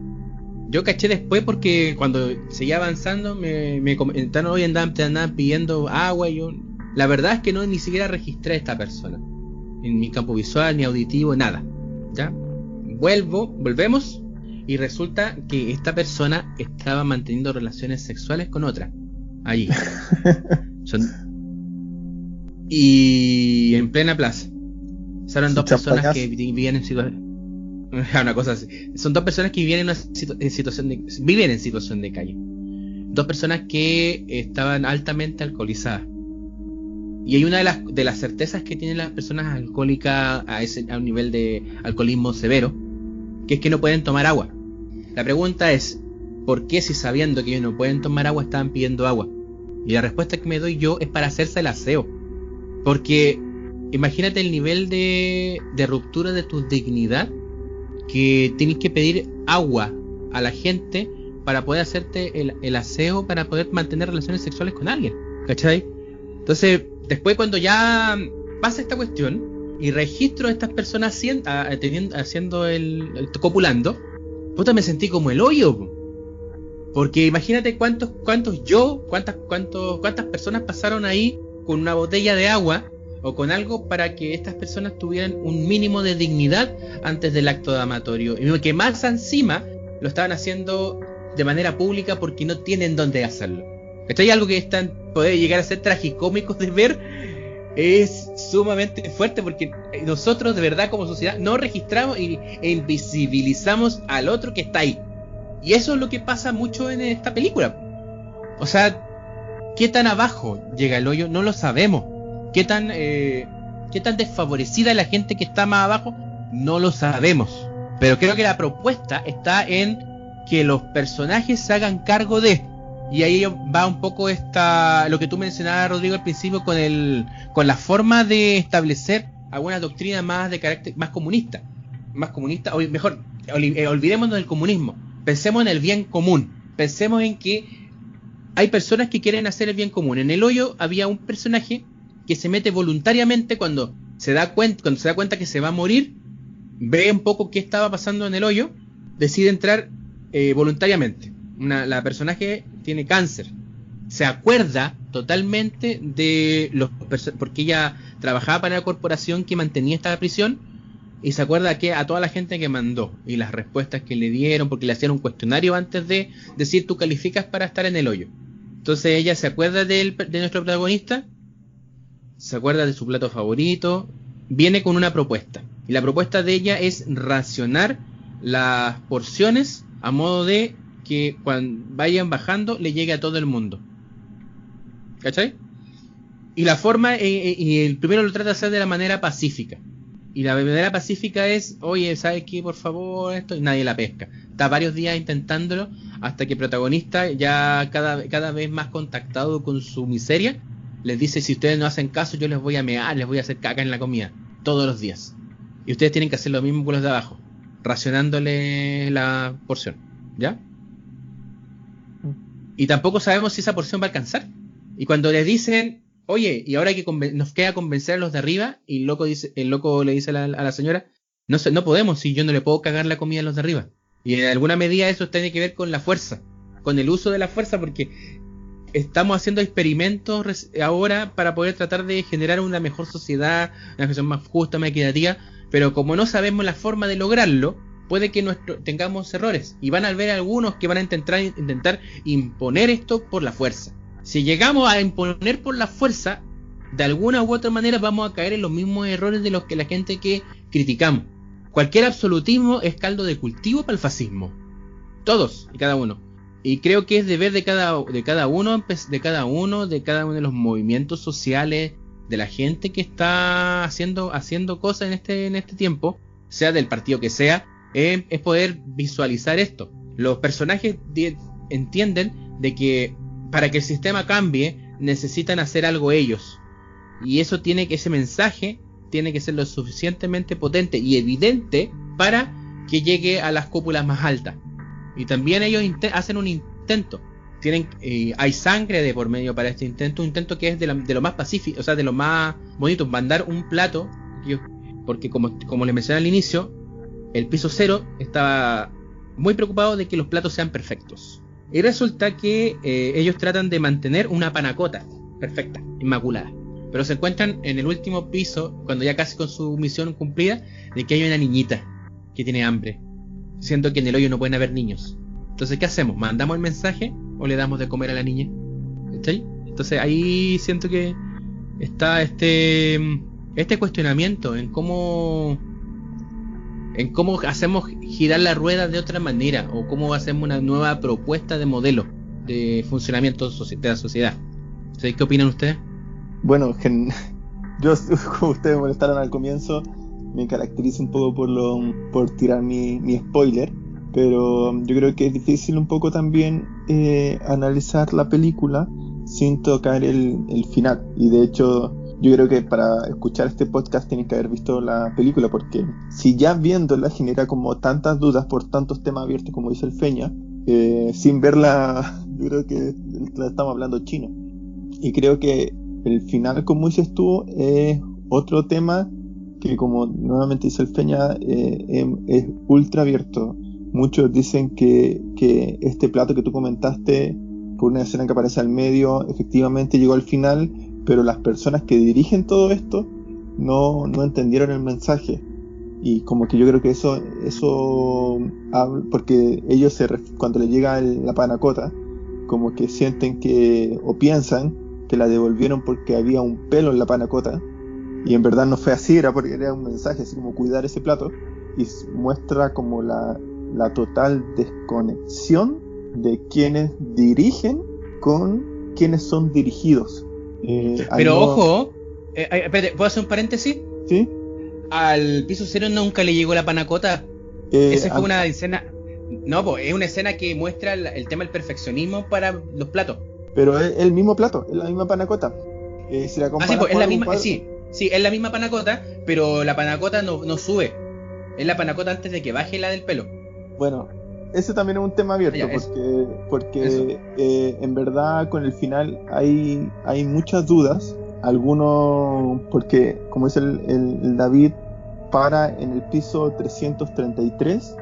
Yo caché después porque cuando seguía avanzando me, me comentaron hoy andaban, andaban pidiendo agua y yo la verdad es que no ni siquiera registré a esta persona en mi campo visual ni auditivo nada. ¿Ya? Vuelvo, volvemos y resulta que esta persona estaba manteniendo relaciones sexuales con otra. Allí. Y en plena plaza. Son dos personas que vivían en situación. Una cosa así. Son dos personas que vivían en, una situación de... viven en situación de calle. Dos personas que estaban altamente alcoholizadas. Y hay una de las, de las certezas que tienen las personas alcohólicas a, ese, a un nivel de alcoholismo severo, que es que no pueden tomar agua. La pregunta es, ¿por qué si sabiendo que ellos no pueden tomar agua estaban pidiendo agua? Y la respuesta que me doy yo es para hacerse el aseo. Porque imagínate el nivel de, ruptura de tu dignidad que tienes que pedir agua a la gente para poder hacerte el, aseo, para poder mantener relaciones sexuales con alguien. ¿Cachai? Entonces, después cuando ya pasa esta cuestión y registro a estas personas haciendo, haciendo el, copulando, puta me sentí como el hoyo. Porque imagínate cuántos, cuántos yo, cuántas, cuántos, cuántas personas pasaron ahí con una botella de agua o con algo para que estas personas tuvieran un mínimo de dignidad antes del acto de amatorio. Y que más encima lo estaban haciendo de manera pública porque no tienen dónde hacerlo. Esto es algo que están, puede llegar a ser tragicómico de ver es sumamente fuerte porque nosotros de verdad como sociedad no registramos y, e invisibilizamos al otro que está ahí. Y eso es lo que pasa mucho en esta película. O sea, ¿qué tan abajo llega el hoyo? No lo sabemos. ¿Qué tan, eh, qué tan desfavorecida es la gente que está más abajo? No lo sabemos. Pero creo que la propuesta está en que los personajes se hagan cargo de y ahí va un poco esta lo que tú mencionabas Rodrigo al principio con el con la forma de establecer alguna doctrina más de carácter más comunista, más comunista o mejor eh, olvidémonos del comunismo, pensemos en el bien común, pensemos en que hay personas que quieren hacer el bien común. En el hoyo había un personaje que se mete voluntariamente cuando se da cuenta cuando se da cuenta que se va a morir, ve un poco qué estaba pasando en el hoyo, decide entrar eh, voluntariamente la personaje tiene cáncer. Se acuerda totalmente de los porque ella trabajaba para la corporación que mantenía esta prisión y se acuerda que a toda la gente que mandó y las respuestas que le dieron porque le hacían un cuestionario antes de decir tú calificas para estar en el hoyo. Entonces ella se acuerda de nuestro protagonista, se acuerda de su plato favorito, viene con una propuesta y la propuesta de ella es racionar las porciones a modo de que cuando vayan bajando le llegue a todo el mundo. ¿Cachai? Y la forma, eh, eh, y el primero lo trata de hacer de la manera pacífica. Y la manera pacífica es, oye, ¿sabes qué? Por favor, esto, y nadie la pesca. Está varios días intentándolo hasta que el protagonista, ya cada, cada vez más contactado con su miseria, les dice, si ustedes no hacen caso, yo les voy a mear, les voy a hacer caca en la comida, todos los días. Y ustedes tienen que hacer lo mismo con los de abajo, racionándole la porción. ¿Ya? Y tampoco sabemos si esa porción va a alcanzar. Y cuando le dicen, oye, y ahora que nos queda convencer a los de arriba, y el loco, dice, el loco le dice a la, señora, no, no podemos, si yo no le puedo cagar la comida a los de arriba. Y en alguna medida eso tiene que ver con la fuerza, con el uso de la fuerza, porque estamos haciendo experimentos ahora para poder tratar de generar una mejor sociedad, una sociedad más justa, más equitativa, pero como no sabemos la forma de lograrlo, puede que tengamos errores y van a haber algunos que van a intentar, imponer esto por la fuerza. Si llegamos a imponer por la fuerza, de alguna u otra manera vamos a caer en los mismos errores de los que la gente que criticamos. Cualquier absolutismo es caldo de cultivo para el fascismo. Todos y cada uno. Y creo que es deber de cada, uno, de cada uno, de cada uno de los movimientos sociales, de la gente que está haciendo, cosas este, en este tiempo, sea del partido que sea, es, poder visualizar esto. Los personajes entienden de que para que el sistema cambie necesitan hacer algo ellos. Y eso tiene que, ese mensaje tiene que ser lo suficientemente potente y evidente para que llegue a las cúpulas más altas. Y también ellos hacen un intento. Tienen, eh, hay sangre de por medio para este intento, un intento que es de, lo más pacífico, o sea, de lo más bonito, mandar un plato, porque como, como les mencioné al inicio, el piso cero estaba muy preocupado de que los platos sean perfectos. Y resulta que eh, ellos tratan de mantener una panacota perfecta, inmaculada. Pero se encuentran en el último piso, cuando ya casi con su misión cumplida, de que hay una niñita que tiene hambre. Siento que en el hoyo no pueden haber niños. Entonces, ¿qué hacemos? ¿Mandamos el mensaje o le damos de comer a la niña? Entonces ahí siento que está este, este cuestionamiento en cómo en cómo hacemos girar la rueda de otra manera o cómo hacemos una nueva propuesta de modelo de funcionamiento de la sociedad. ¿Qué opinan ustedes?
Bueno, yo, como ustedes molestaron al comienzo, me caracterizo un poco por, lo, por tirar mi, spoiler, pero yo creo que es difícil un poco también eh, analizar la película sin tocar el, el final. Y de hecho, yo creo que para escuchar este podcast tienen que haber visto la película, porque si ya viéndola genera como tantas dudas por tantos temas abiertos como dice el Feña, eh, sin verla, yo creo que estamos hablando chino. Y creo que el final, como dices tú, es otro tema que como nuevamente dice el Feña, eh, em, es ultra abierto. Muchos dicen que, que este plato que tú comentaste, por una escena que aparece al medio, efectivamente llegó al final, pero las personas que dirigen todo esto no, no entendieron el mensaje. Y como que yo creo que eso, eso porque ellos se, cuando les llega la panacota, como que sienten que, o piensan que la devolvieron porque había un pelo en la panacota, y en verdad no fue así, era porque era un mensaje, así como cuidar ese plato, y muestra como la, la total desconexión de quienes dirigen con quienes son dirigidos.
Eh, Pero ojo, eh, espérate, ¿puedo hacer un paréntesis?
Sí.
Al piso cero nunca le llegó la panacota. Eh, Esa fue una escena. No, es una escena que muestra el, tema del perfeccionismo para los platos.
Pero es el mismo plato, es la misma panacota.
Eh, si la ah, sí, pues, es la misma, sí, sí, es la misma panacota, pero la panacota no, no sube. Es la panacota antes de que baje la del pelo.
Bueno, ese también es un tema abierto, porque, porque eh, en verdad con el final hay, hay muchas dudas. Algunos, porque como dice el, el, David, para en el piso 333,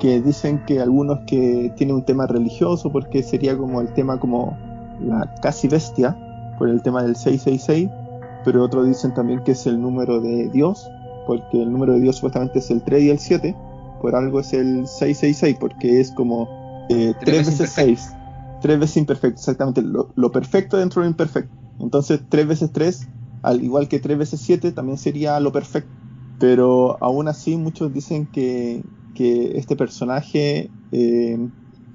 que dicen que algunos que tienen un tema religioso, porque sería como el tema como la casi bestia, por el tema del 666, pero otros dicen también que es el número de Dios, porque el número de Dios supuestamente es el 3 y el 7 por algo es el 666, porque es como eh, 3 veces 6. 3 veces imperfecto, exactamente. Lo, perfecto dentro de lo imperfecto. Entonces 3 veces 3, al igual que 3 veces 7, también sería lo perfecto. Pero aún así muchos dicen que, que este personaje eh,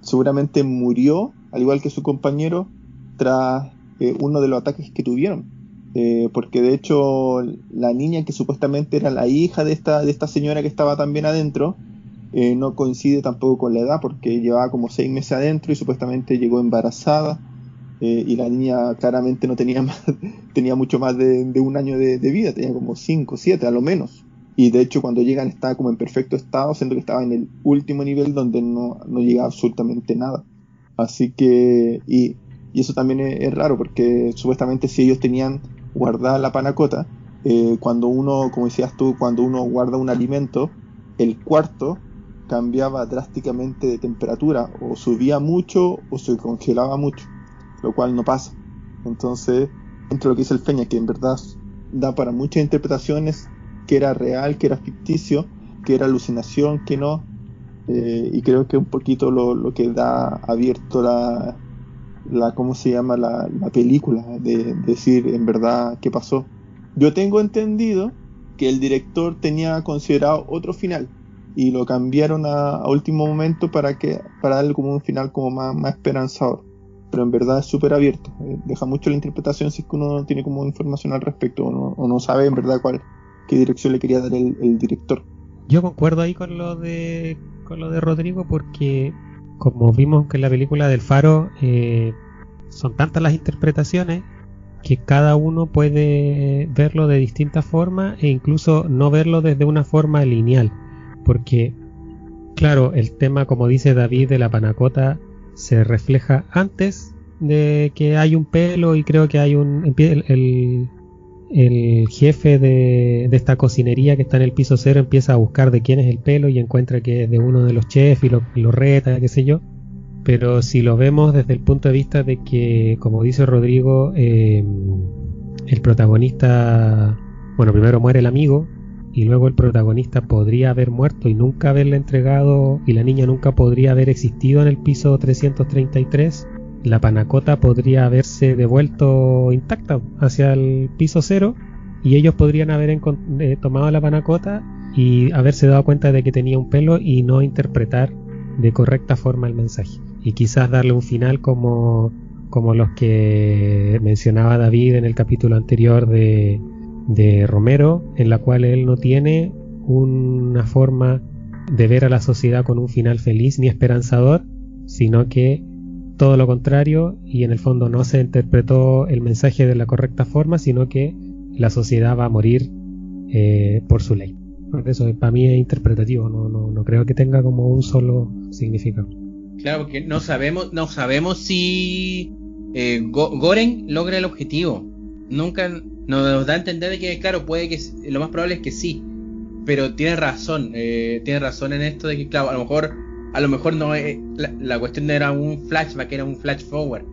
seguramente murió, al igual que su compañero, tras eh, uno de los ataques que tuvieron. Eh, porque de hecho la niña que supuestamente era la hija de esta, de esta señora que estaba también adentro, eh, no coincide tampoco con la edad porque llevaba como seis meses adentro y supuestamente llegó embarazada eh, y la niña claramente no tenía más, tenía mucho más de, un año de, vida, tenía como cinco, siete a lo menos. Y de hecho cuando llegan estaba como en perfecto estado, siendo que estaba en el último nivel donde no, no llegaba absolutamente nada. Así que, y, y eso también es, raro porque supuestamente si ellos tenían guardada la panacota, eh, cuando uno, como decías tú, cuando uno guarda un alimento, el cuarto cambiaba drásticamente de temperatura, o subía mucho o se congelaba mucho, lo cual no pasa. Entonces, entre lo que dice el Feña, que en verdad da para muchas interpretaciones, que era real, que era ficticio, que era alucinación, que no. Eh, y creo que un poquito lo, que da abierto la, la ¿cómo se llama? La, película, de, decir en verdad qué pasó. Yo tengo entendido que el director tenía considerado otro final y lo cambiaron a, último momento para que para darle como un final como más, más esperanzador pero en verdad es súper abierto eh, deja mucho la interpretación si es que uno no tiene como información al respecto o no, sabe en verdad cuál qué dirección le quería dar el, director
yo concuerdo ahí con lo de con lo de Rodrigo porque como vimos que en la película del Faro eh, son tantas las interpretaciones que cada uno puede verlo de distintas formas e incluso no verlo desde una forma lineal. Porque, claro, el tema, como dice David, de la panacota se refleja antes de que hay un pelo y creo que hay un... El, el, jefe de, de, esta cocinería que está en el piso cero empieza a buscar de quién es el pelo y encuentra que es de uno de los chefs y lo, lo reta, qué sé yo. Pero si lo vemos desde el punto de vista de que, como dice Rodrigo, eh, el protagonista, bueno, primero muere el amigo y luego el protagonista podría haber muerto y nunca haberle entregado y la niña nunca podría haber existido en el piso 333, la panacota podría haberse devuelto intacta hacia el piso cero y ellos podrían haber eh, tomado la panacota y haberse dado cuenta de que tenía un pelo y no interpretar de correcta forma el mensaje. Y quizás darle un final como, como los que mencionaba David en el capítulo anterior de, de Romero, en la cual él no tiene una forma de ver a la sociedad con un final feliz ni esperanzador, sino que todo lo contrario y en el fondo no se interpretó el mensaje de la correcta forma, sino que la sociedad va a morir eh, por su ley. Eso para mí es interpretativo, no, no, no creo que tenga como un solo significado.
Claro, porque no sabemos, no sabemos si eh, Goren logra el objetivo. Nunca nos da a entender de que, claro, puede que lo más probable es que sí. Pero tiene razón, eh, tiene razón en esto de que, claro, a lo mejor, a lo mejor no es, la, cuestión no era un flashback, era un flash forward.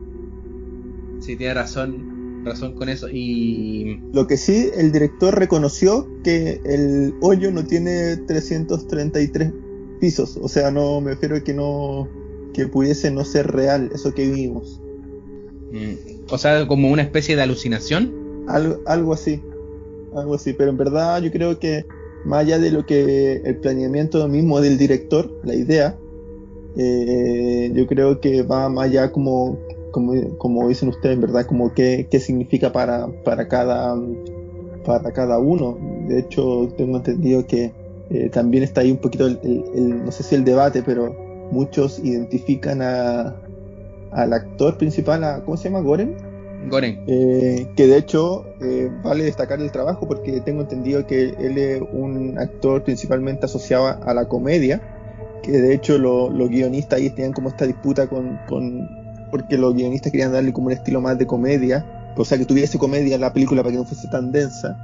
Sí, tiene razón, razón con eso. Y
lo que sí, el director reconoció que el hoyo no tiene 333 pisos, o sea, no me refiero a que no que pudiese no ser real eso que vimos.
Mm, o sea, como una especie de alucinación.
Algo, algo así, algo así, pero en verdad yo creo que más allá de lo que el planeamiento mismo del director, la idea, eh, yo creo que va más allá como, como, como dicen ustedes, en verdad, como qué, qué significa para, para, cada, para cada uno. De hecho, tengo entendido que eh, también está ahí un poquito el, no sé si el debate, pero muchos identifican a, al actor principal, a, ¿cómo se llama? Goren.
Goren.
Eh, que de hecho eh, vale destacar el trabajo porque tengo entendido que él es un actor principalmente asociado a la comedia, que de hecho los guionistas ahí tenían como esta disputa con, con, porque los guionistas querían darle como un estilo más de comedia, o sea que tuviese comedia en la película para que no fuese tan densa,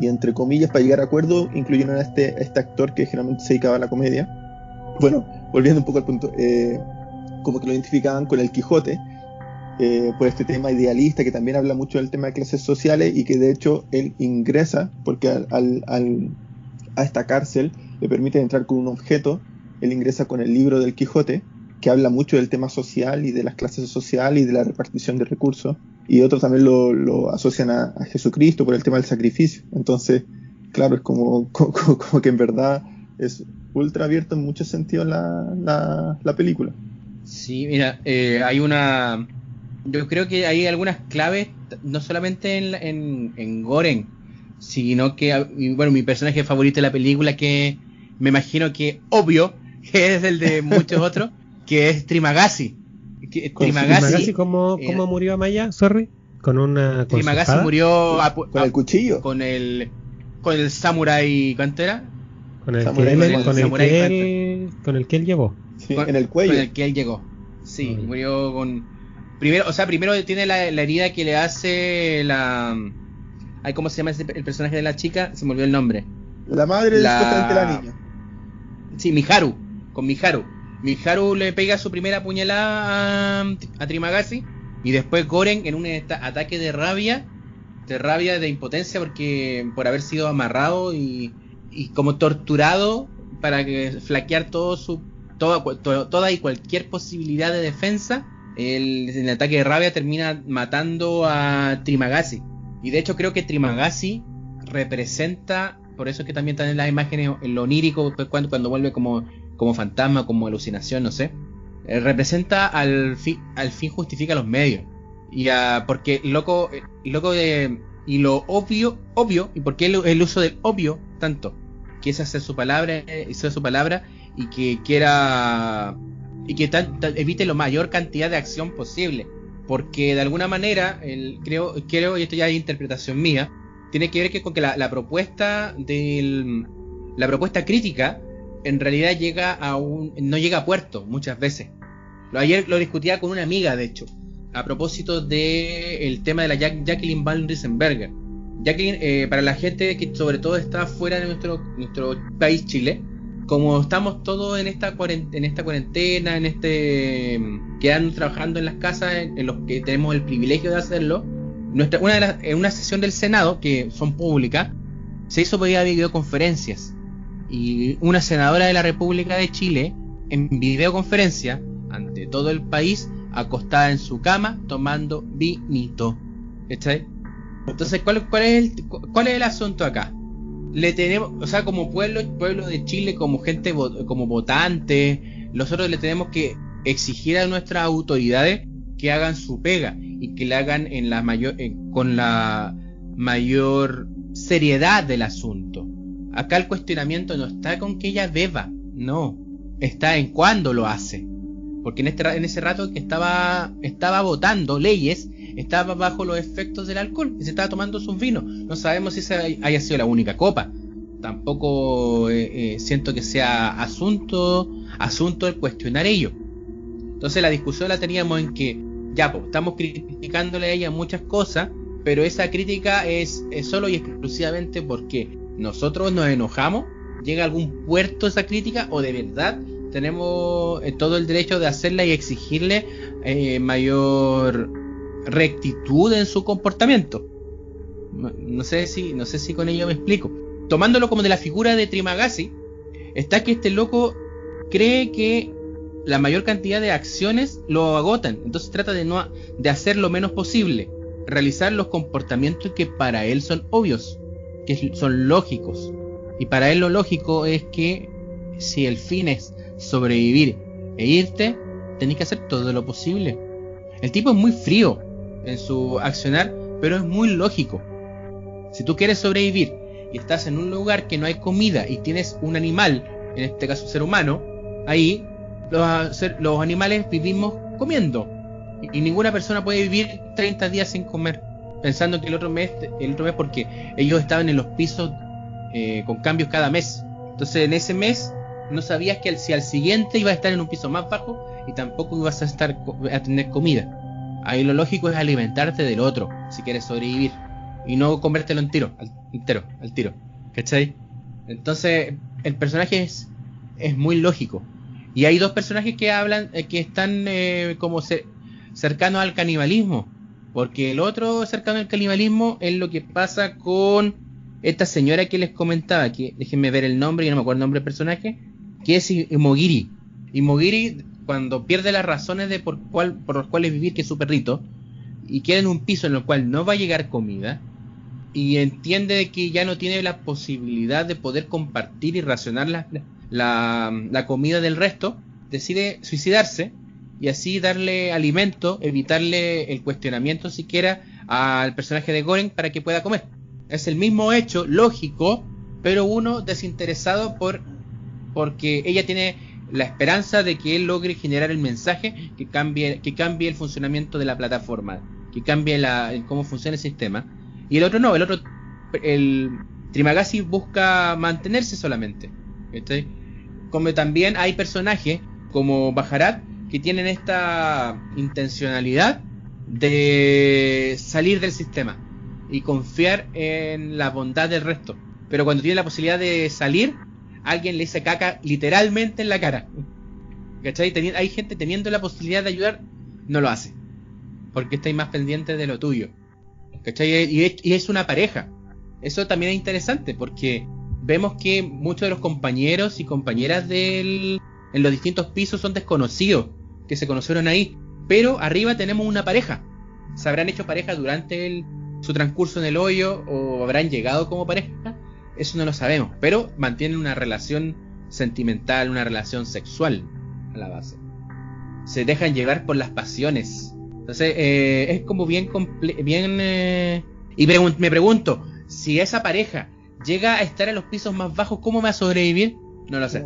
y entre comillas para llegar a acuerdo incluyeron a este, este actor que generalmente se dedicaba a la comedia. Bueno, volviendo un poco al punto, eh, como que lo identificaban con el Quijote, eh, por este tema idealista que también habla mucho del tema de clases sociales y que de hecho él ingresa, porque al, a esta cárcel le permite entrar con un objeto, él ingresa con el libro del Quijote, que habla mucho del tema social y de las clases sociales y de la repartición de recursos, y otros también lo, asocian a, Jesucristo por el tema del sacrificio. Entonces, claro, es como, como que en verdad es ultra abierto en muchos sentidos la, la, película.
Sí, mira, eh, hay una... Yo creo que hay algunas claves, no solamente en, en, en Goren, sino que, bueno, mi personaje favorito de la película, que me imagino que obvio, que es el de muchos otros, que es Trimagasi.
Trimagasi, ¿cómo, cómo murió Amaya? Sorry. Con una.
Trimagasi murió
con el cuchillo.
Con el. Con el samurai. ¿Cuánto era?
Con el, que, él, con, el que él, con el que él llevó.
Sí, en el cuello.
Con el que él llegó. Sí, murió con. Primero, o sea, primero tiene la, herida que le hace la. Ay, ¿Cómo se llama el personaje de la chica? Se me olvidó el nombre.
La madre de la... la niña.
Sí, Miharu. Con Miharu. Miharu le pega su primera puñalada a, a Trimagasi. Y después Goren, en un ataque de rabia, de rabia, de impotencia, porque por haber sido amarrado y, y como torturado para que flaquear todo su toda, toda y cualquier posibilidad de defensa, el, el, ataque de rabia termina matando a Trimagasi. Y de hecho creo que Trimagasi representa, por eso es que también están en las imágenes, en lo onírico, pues, cuando, cuando vuelve como, como fantasma, como alucinación, no sé, eh, representa al fin, al fin justifica los medios. Y a, porque loco, loco y lo obvio, obvio, y porque el, el uso del obvio tanto, que es hacer su palabra, hacer su palabra y que quiera y que evite la mayor cantidad de acción posible. Porque de alguna manera, el, creo, creo, y esto ya es interpretación mía, tiene que ver que con que la, propuesta del, la propuesta crítica en realidad llega a un, no llega a puerto muchas veces. Lo, ayer lo discutía con una amiga, de hecho, a propósito del el tema de la Jacqueline Van Riesenberger. Eh, para la gente que sobre todo está fuera de nuestro, nuestro país, Chile, como estamos todos en esta cuarentena, en esta cuarentena, en este quedando trabajando en las casas, en, los que tenemos el privilegio de hacerlo, nuestra, una de las, en una sesión del Senado, que son públicas, se hizo por videoconferencias. Y una senadora de la República de Chile, en videoconferencia, ante todo el país, acostada en su cama, tomando vinito. Entonces, ¿cuál, cuál, es el, ¿cuál es el asunto acá? Le tenemos, o sea, como pueblo, pueblo de Chile, como gente, como votante, nosotros le tenemos que exigir a nuestras autoridades que hagan su pega y que la hagan en la mayor, con la mayor seriedad del asunto. Acá el cuestionamiento no está con que ella beba, no, está en cuándo lo hace. Porque en, este, en ese rato que estaba, votando leyes estaba bajo los efectos del alcohol y se estaba tomando sus vinos. No sabemos si esa haya sido la única copa. Tampoco eh, eh, siento que sea asunto, el cuestionar ello. Entonces la discusión la teníamos en que, ya, estamos criticándole a ella muchas cosas, pero esa crítica es, solo y exclusivamente porque nosotros nos enojamos, llega a algún puerto esa crítica o de verdad tenemos eh, todo el derecho de hacerla y exigirle mayor rectitud en su comportamiento. No, sé si, no sé si con ello me explico. Tomándolo como de la figura de Trimagasi, está que este loco cree que la mayor cantidad de acciones lo agotan. Entonces trata de no de hacer lo menos posible, realizar los comportamientos que para él son obvios, que son lógicos. Y para él lo lógico es que si el fin es sobrevivir e irte, tenés que hacer todo lo posible. El tipo es muy frío, en su accionar, pero es muy lógico. Si tú quieres sobrevivir y estás en un lugar que no hay comida y tienes un animal, en este caso un ser humano, ahí los, los animales vivimos comiendo. Y, ninguna persona puede vivir 30 días sin comer. Pensando que el otro mes, el otro mes porque ellos estaban en los pisos eh, con cambios cada mes. Entonces en ese mes no sabías que si al siguiente iba a estar en un piso más bajo y tampoco ibas a estar a tener comida. Ahí lo lógico es alimentarte del otro, si quieres sobrevivir. Y no comértelo en tiro, al, entero, al tiro. ¿Cachai? Entonces, el personaje es, es muy lógico. Y hay dos personajes que hablan, eh, que están eh, como cercanos al canibalismo. Porque el otro cercano al canibalismo es lo que pasa con esta señora que les comentaba, que déjenme ver el nombre, y no me acuerdo el nombre del personaje, que es Imogiri. Imogiri cuando pierde las razones de por, cuál, por los cuales vivir, que es su perrito, y queda en un piso en el cual no va a llegar comida, y entiende que ya no tiene la posibilidad de poder compartir y racionar la, la, comida del resto, decide suicidarse y así darle alimento, evitarle el cuestionamiento siquiera al personaje de Goren para que pueda comer. Es el mismo hecho lógico, pero uno desinteresado por porque ella tiene la esperanza de que él logre generar el mensaje que cambie, que cambie el funcionamiento de la plataforma, que cambie la, cómo funciona el sistema. Y el otro no, el otro, el Trimagasi busca mantenerse solamente. Como también hay personajes como Bajarat que tienen esta intencionalidad de salir del sistema y confiar en la bondad del resto. Pero cuando tiene la posibilidad de salir, alguien le dice caca literalmente en la cara. ¿Cachai? hay gente teniendo la posibilidad de ayudar, no lo hace. Porque estáis más pendiente de lo tuyo. ¿cachai? Y es, y es una pareja. Eso también es interesante porque vemos que muchos de los compañeros y compañeras del, en los distintos pisos son desconocidos, que se conocieron ahí. Pero arriba tenemos una pareja. ¿Se habrán hecho pareja durante el, su transcurso en el hoyo o habrán llegado como pareja? Eso no lo sabemos, pero mantienen una relación sentimental, una relación sexual a la base. Se dejan llevar por las pasiones. Entonces, eh, es como bien... bien eh, y me pregunto, si esa pareja llega a estar en los pisos más bajos, ¿cómo va a sobrevivir? No lo sé.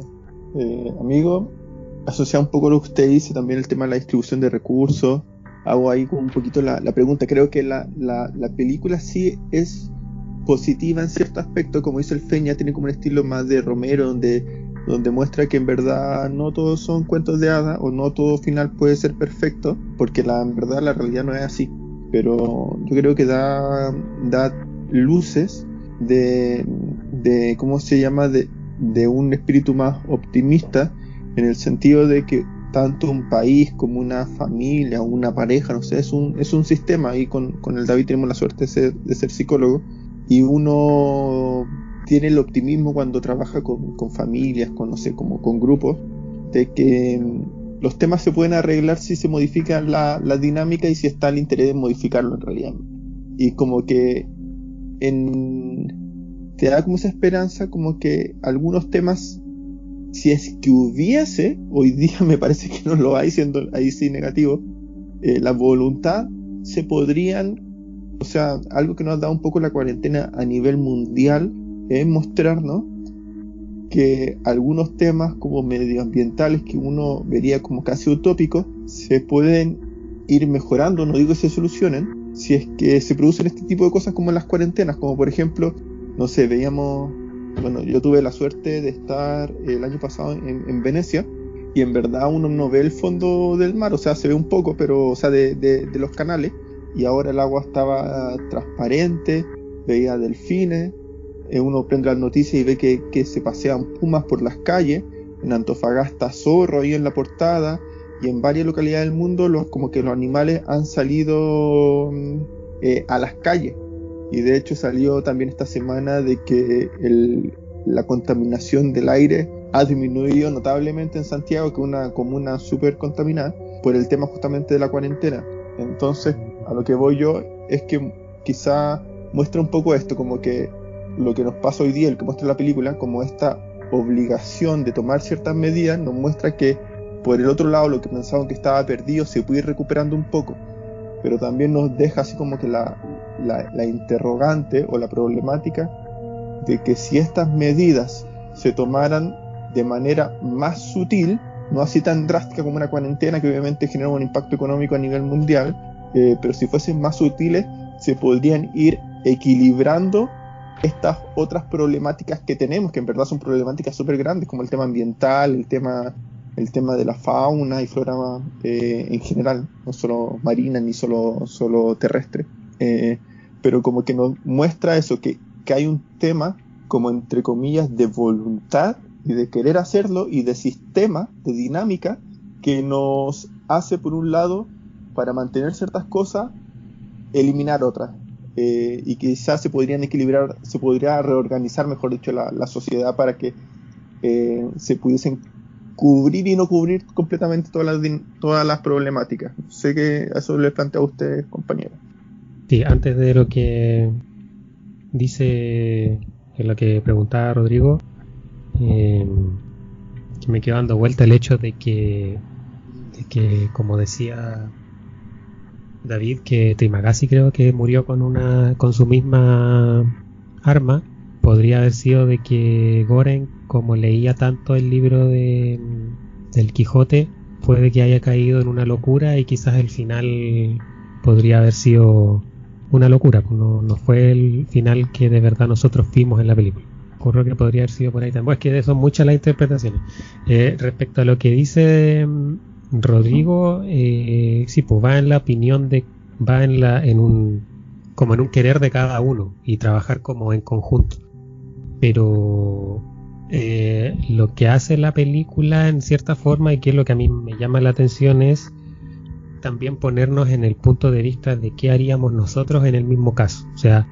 Eh, amigo, asociado un poco a lo que usted dice, también el tema de la distribución de recursos, hago ahí un poquito la, pregunta. Creo que la, la, película sí es positiva en cierto aspecto, como dice el Feña, tiene como un estilo más de Romero, donde, donde muestra que en verdad no todos son cuentos de hadas o no todo final puede ser perfecto, porque la, en verdad la realidad no es así. Pero yo creo que da, da luces de, de ¿cómo se llama? De, de un espíritu más optimista, en el sentido de que tanto un país como una familia, una pareja, no sé, es un, es un sistema. Y con, con el David tenemos la suerte de ser, de ser, psicólogo. Y uno tiene el optimismo cuando trabaja con, familias, con, como con grupos, de que mm, los temas se pueden arreglar si se modifica la, la dinámica y si está el interés de modificarlo en realidad. Y como que en, te da como esa esperanza como que algunos temas si es que hubiese, hoy día me parece que no lo hay, siendo ahí sí negativo, eh, la voluntad se podrían, o sea, algo que nos ha dado un poco la cuarentena a nivel mundial es mostrarnos que algunos temas como medioambientales que uno vería como casi utópicos se pueden ir mejorando, no digo que se solucionen, si es que se producen este tipo de cosas como las cuarentenas, como por ejemplo, no sé, veíamos bueno, yo tuve la suerte de estar el año pasado en, Venecia y en verdad uno no ve el fondo del mar, o sea, se ve un poco, pero, o sea, de, los canales y ahora el agua estaba transparente, veía delfines, eh, uno prende las noticias y ve que, se pasean pumas por las calles, en Antofagasta zorro ahí en la portada y en varias localidades del mundo los, como que los animales han salido mm, eh, a las calles y de hecho salió también esta semana de que la contaminación del aire ha disminuido notablemente en Santiago, que es una comuna súper contaminada, por el tema justamente de la cuarentena. Entonces, lo que voy yo es que quizá muestra un poco esto, como que lo que nos pasa hoy día, el que muestra la película, como esta obligación de tomar ciertas medidas, nos muestra que por el otro lado lo que pensaban que estaba perdido se puede ir recuperando un poco, pero también nos deja así como que la, la, interrogante o la problemática de que si estas medidas se tomaran de manera más sutil, no así tan drástica como una cuarentena que obviamente genera un impacto económico a nivel mundial, eh, pero si fuesen más sutiles se podrían ir equilibrando estas otras problemáticas que tenemos, que en verdad son problemáticas súper grandes, como el tema ambiental, el tema, el tema de la fauna y flora eh, en general, no solo marina ni solo, solo terrestre. Eh, pero como que nos muestra eso, que, que hay un tema como entre comillas de voluntad y de querer hacerlo y de sistema, de dinámica, que nos hace por un lado, para mantener ciertas cosas, eliminar otras. Eh, y quizás se podrían equilibrar, se podría reorganizar, mejor dicho, la, sociedad para que eh, se pudiesen cubrir y no cubrir completamente todas las, todas las problemáticas. Sé que eso le plantea a usted, compañero.
Sí, antes de lo que dice, en lo que preguntaba Rodrigo, eh, que me quedo dando vuelta el hecho de que, de que como decía David, que Trimagasi creo que murió con una con su misma arma. Podría haber sido de que Goren, como leía tanto el libro de, del Quijote, puede que haya caído en una locura y quizás el final podría haber sido una locura, pues no, fue el final que de verdad nosotros vimos en la película. Ocurrió que podría haber sido por ahí también. Pues que son muchas las interpretaciones. Eh, respecto a lo que dice Rodrigo, eh, sí, pues va en la opinión de, va en la, en un, como en un querer de cada uno y trabajar como en conjunto. Pero eh, lo que hace la película en cierta forma y que es lo que a mí me llama la atención es también ponernos en el punto de vista de qué haríamos nosotros en el mismo caso. O sea,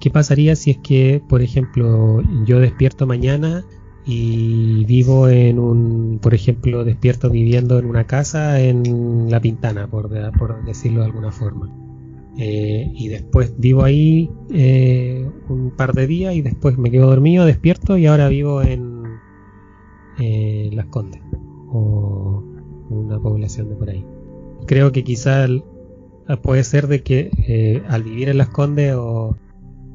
¿qué pasaría si es que, por ejemplo, yo despierto mañana y vivo en un, por ejemplo, despierto viviendo en una casa en La Pintana, por, decirlo de alguna forma. Eh, y después vivo ahí eh, un par de días y después me quedo dormido, despierto y ahora vivo en eh, Las Condes o una población de por ahí. Creo que quizás puede ser de que al vivir en Las Condes o,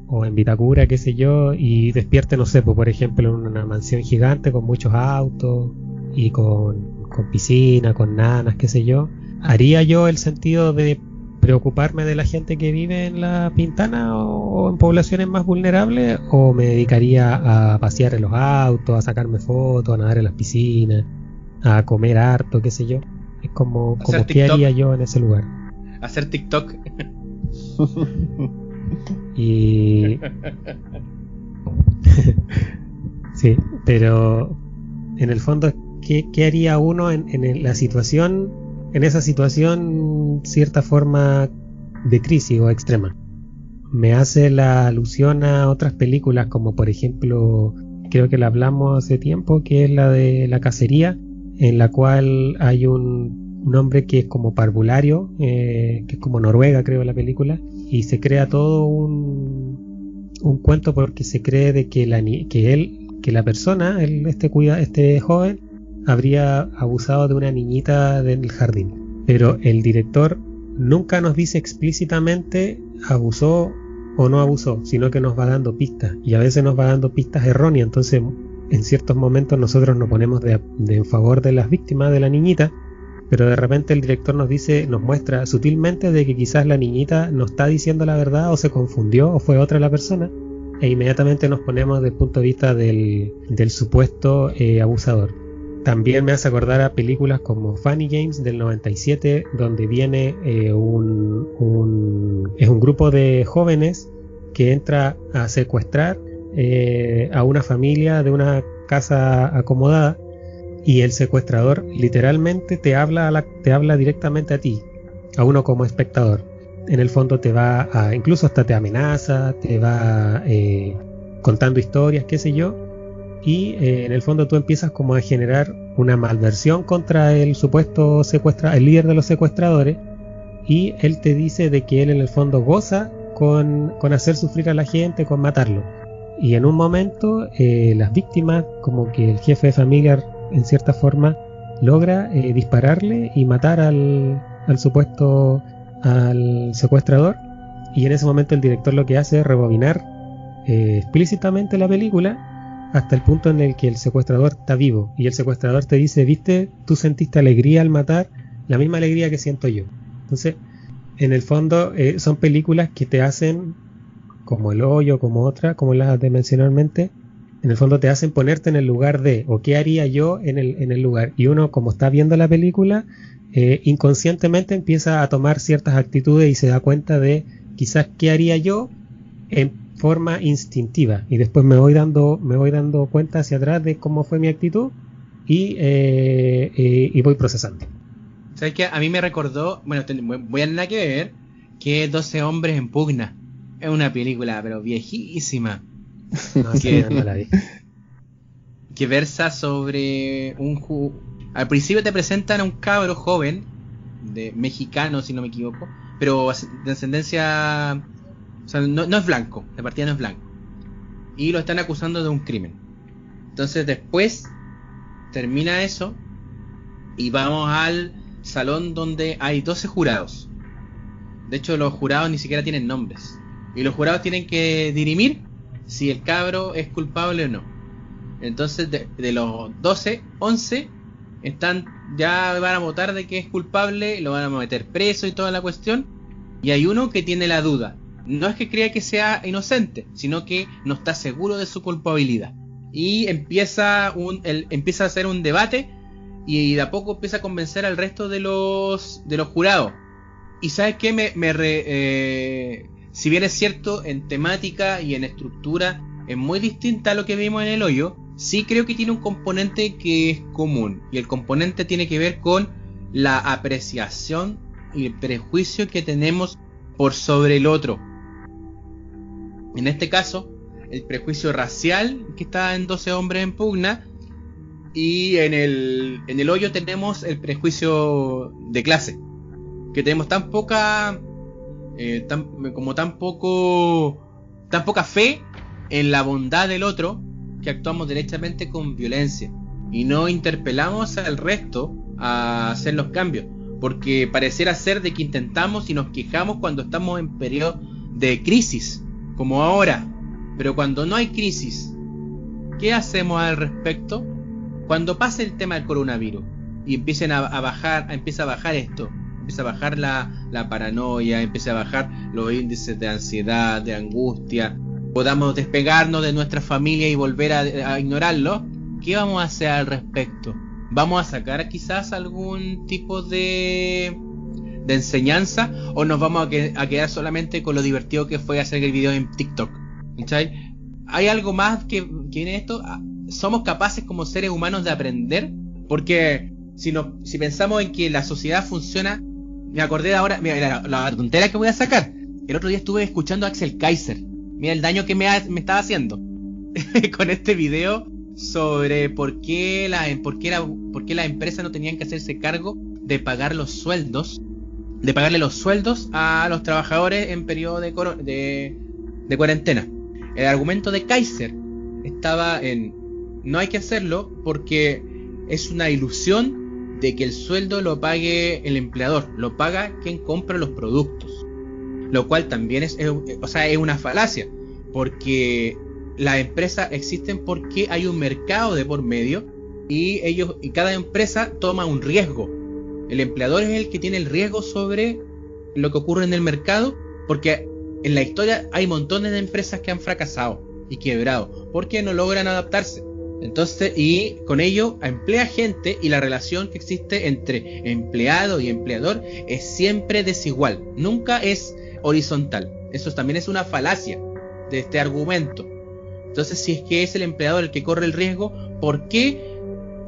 o en Vitacura, qué sé yo, y despierte, no sé, pues, por ejemplo, en una mansión gigante con muchos autos y con, con piscina, con nanas, qué sé yo, haría yo el sentido de preocuparme de la gente que vive en la Pintana o, en poblaciones más vulnerables o me dedicaría a pasear en los autos, a sacarme fotos, a nadar en las piscinas, a comer harto, qué sé yo. Es como, como qué haría yo en ese lugar.
Hacer TikTok.
y... sí, pero en el fondo, ¿qué, qué haría uno en, en la situación en esa situación cierta forma de crisis o extrema. Me hace la alusión a otras películas como por ejemplo, creo que la hablamos hace tiempo, que es la de la cacería, en la cual hay un, hombre que es como parvulario, eh, que es como Noruega creo la película, y se crea todo un, un cuento porque se cree de que, la, que él, que la persona, este, cuida, este joven, habría abusado de una niñita del jardín. Pero el director nunca nos dice explícitamente abusó o no abusó, sino que nos va dando pistas y a veces nos va dando pistas erróneas. Entonces, en ciertos momentos nosotros nos ponemos de, en favor de las víctimas de la niñita, pero de repente el director nos dice, nos muestra sutilmente de que quizás la niñita no está diciendo la verdad o se confundió o fue otra la persona e inmediatamente nos ponemos desde el punto de vista del, supuesto eh, abusador. También me hace acordar a películas como Funny Games del 97, donde viene eh, un, es un grupo de jóvenes que entra a secuestrar eh, a una familia de una casa acomodada y el secuestrador literalmente te habla, te habla directamente a ti, a uno como espectador. En el fondo te va a, incluso hasta te amenaza, te va eh, contando historias, qué sé yo, y eh, en el fondo tú empiezas como a generar una malversión contra el supuesto secuestra el líder de los secuestradores y él te dice de que él en el fondo goza con, hacer sufrir a la gente, con matarlo. Y en un momento eh, las víctimas, como que el jefe de familia en cierta forma logra eh, dispararle y matar al, supuesto al secuestrador. Y en ese momento el director lo que hace es rebobinar explícitamente la película hasta el punto en el que el secuestrador está vivo. Y el secuestrador te dice, viste, tú sentiste alegría al matar, la misma alegría que siento yo. Entonces, en el fondo eh, son películas que te hacen, como El Hoyo, como otra, como las de mencionalmente, en el fondo te hacen ponerte en el lugar de, o qué haría yo en el, en el lugar. Y uno, como está viendo la película, eh, inconscientemente empieza a tomar ciertas actitudes y se da cuenta de quizás qué haría yo en forma instintiva y después me voy dando me voy dando cuenta hacia atrás de cómo fue mi actitud y, eh, eh, y voy procesando.
¿Sabes qué? A mí me recordó, bueno, voy a nada que ver, que 12 hombres en pugna. Es una película, pero viejísima. que, que versa sobre un... Al principio te presentan a un cabro joven, de mexicano si no me equivoco, pero de ascendencia o sea, no, es blanco, de partida no es blanco. Y lo están acusando de un crimen. Entonces después termina eso y vamos al salón donde hay 12 jurados. De hecho, los jurados ni siquiera tienen nombres. Y los jurados tienen que dirimir si el cabro es culpable o no. Entonces, de, los 12, 11 están ya van a votar de que es culpable, lo van a meter preso y toda la cuestión. Y hay uno que tiene la duda no es que crea que sea inocente, sino que no está seguro de su culpabilidad. Y empieza, un, empieza a hacer un debate y de a poco empieza a convencer al resto de los, de los jurados. Y sabes qué, me, eh, si bien es cierto, en temática y en estructura es muy distinta a lo que vimos en el hoyo, sí creo que tiene un componente que es común. Y el componente tiene que ver con la apreciación y el prejuicio que tenemos por sobre el otro. En este caso, el prejuicio racial que está en 12 hombres en pugna y en el, en el hoyo tenemos el prejuicio de clase, que tenemos tan poca, eh, como tan poco, tan poca fe en la bondad del otro que actuamos directamente con violencia y no interpelamos al resto a hacer los cambios, porque pareciera ser de que intentamos y nos quejamos cuando estamos en periodo de crisis, como ahora, pero cuando no hay crisis, ¿qué hacemos al respecto? Cuando pase el tema del coronavirus y empiecen a, bajar, empieza a bajar esto, empieza a bajar la, la paranoia, empieza a bajar los índices de ansiedad, de angustia, podamos despegarnos de nuestra familia y volver a, ignorarlo, ¿qué vamos a hacer al respecto? ¿Vamos a sacar quizás algún tipo de, de enseñanza o nos vamos a, quedar solamente con lo divertido que fue hacer el video en TikTok? ¿Hay algo más que, en esto? Ah, ¿Somos capaces como seres humanos de aprender? Porque si, no, si pensamos en que la sociedad funciona, me acordé ahora, mira, la, la tontera que voy a sacar. El otro día estuve escuchando a Axel Kaiser Mira el daño que me, me estaba haciendo con este video sobre por qué, la, por, qué la, por qué las empresas no tenían que hacerse cargo de pagar los sueldos, de pagarle los sueldos a los trabajadores en periodo de, de cuarentena. El argumento de Kaiser estaba en no hay que hacerlo porque es una ilusión de que el sueldo lo pague el empleador, lo paga quien compra los productos lo cual también es, o sea, es una falacia, porque las empresas existen porque hay un mercado de por medio y ellos y cada empresa toma un riesgo. El empleador es el que tiene el riesgo sobre lo que ocurre en el mercado, porque en la historia hay montones de empresas que han fracasado y quebrado porque no logran adaptarse. Entonces, y con ello emplea gente y la relación que existe entre empleado y empleador es siempre desigual, nunca es horizontal. Eso también es una falacia de este argumento. Entonces, si es que es el empleador el que corre el riesgo, ¿por qué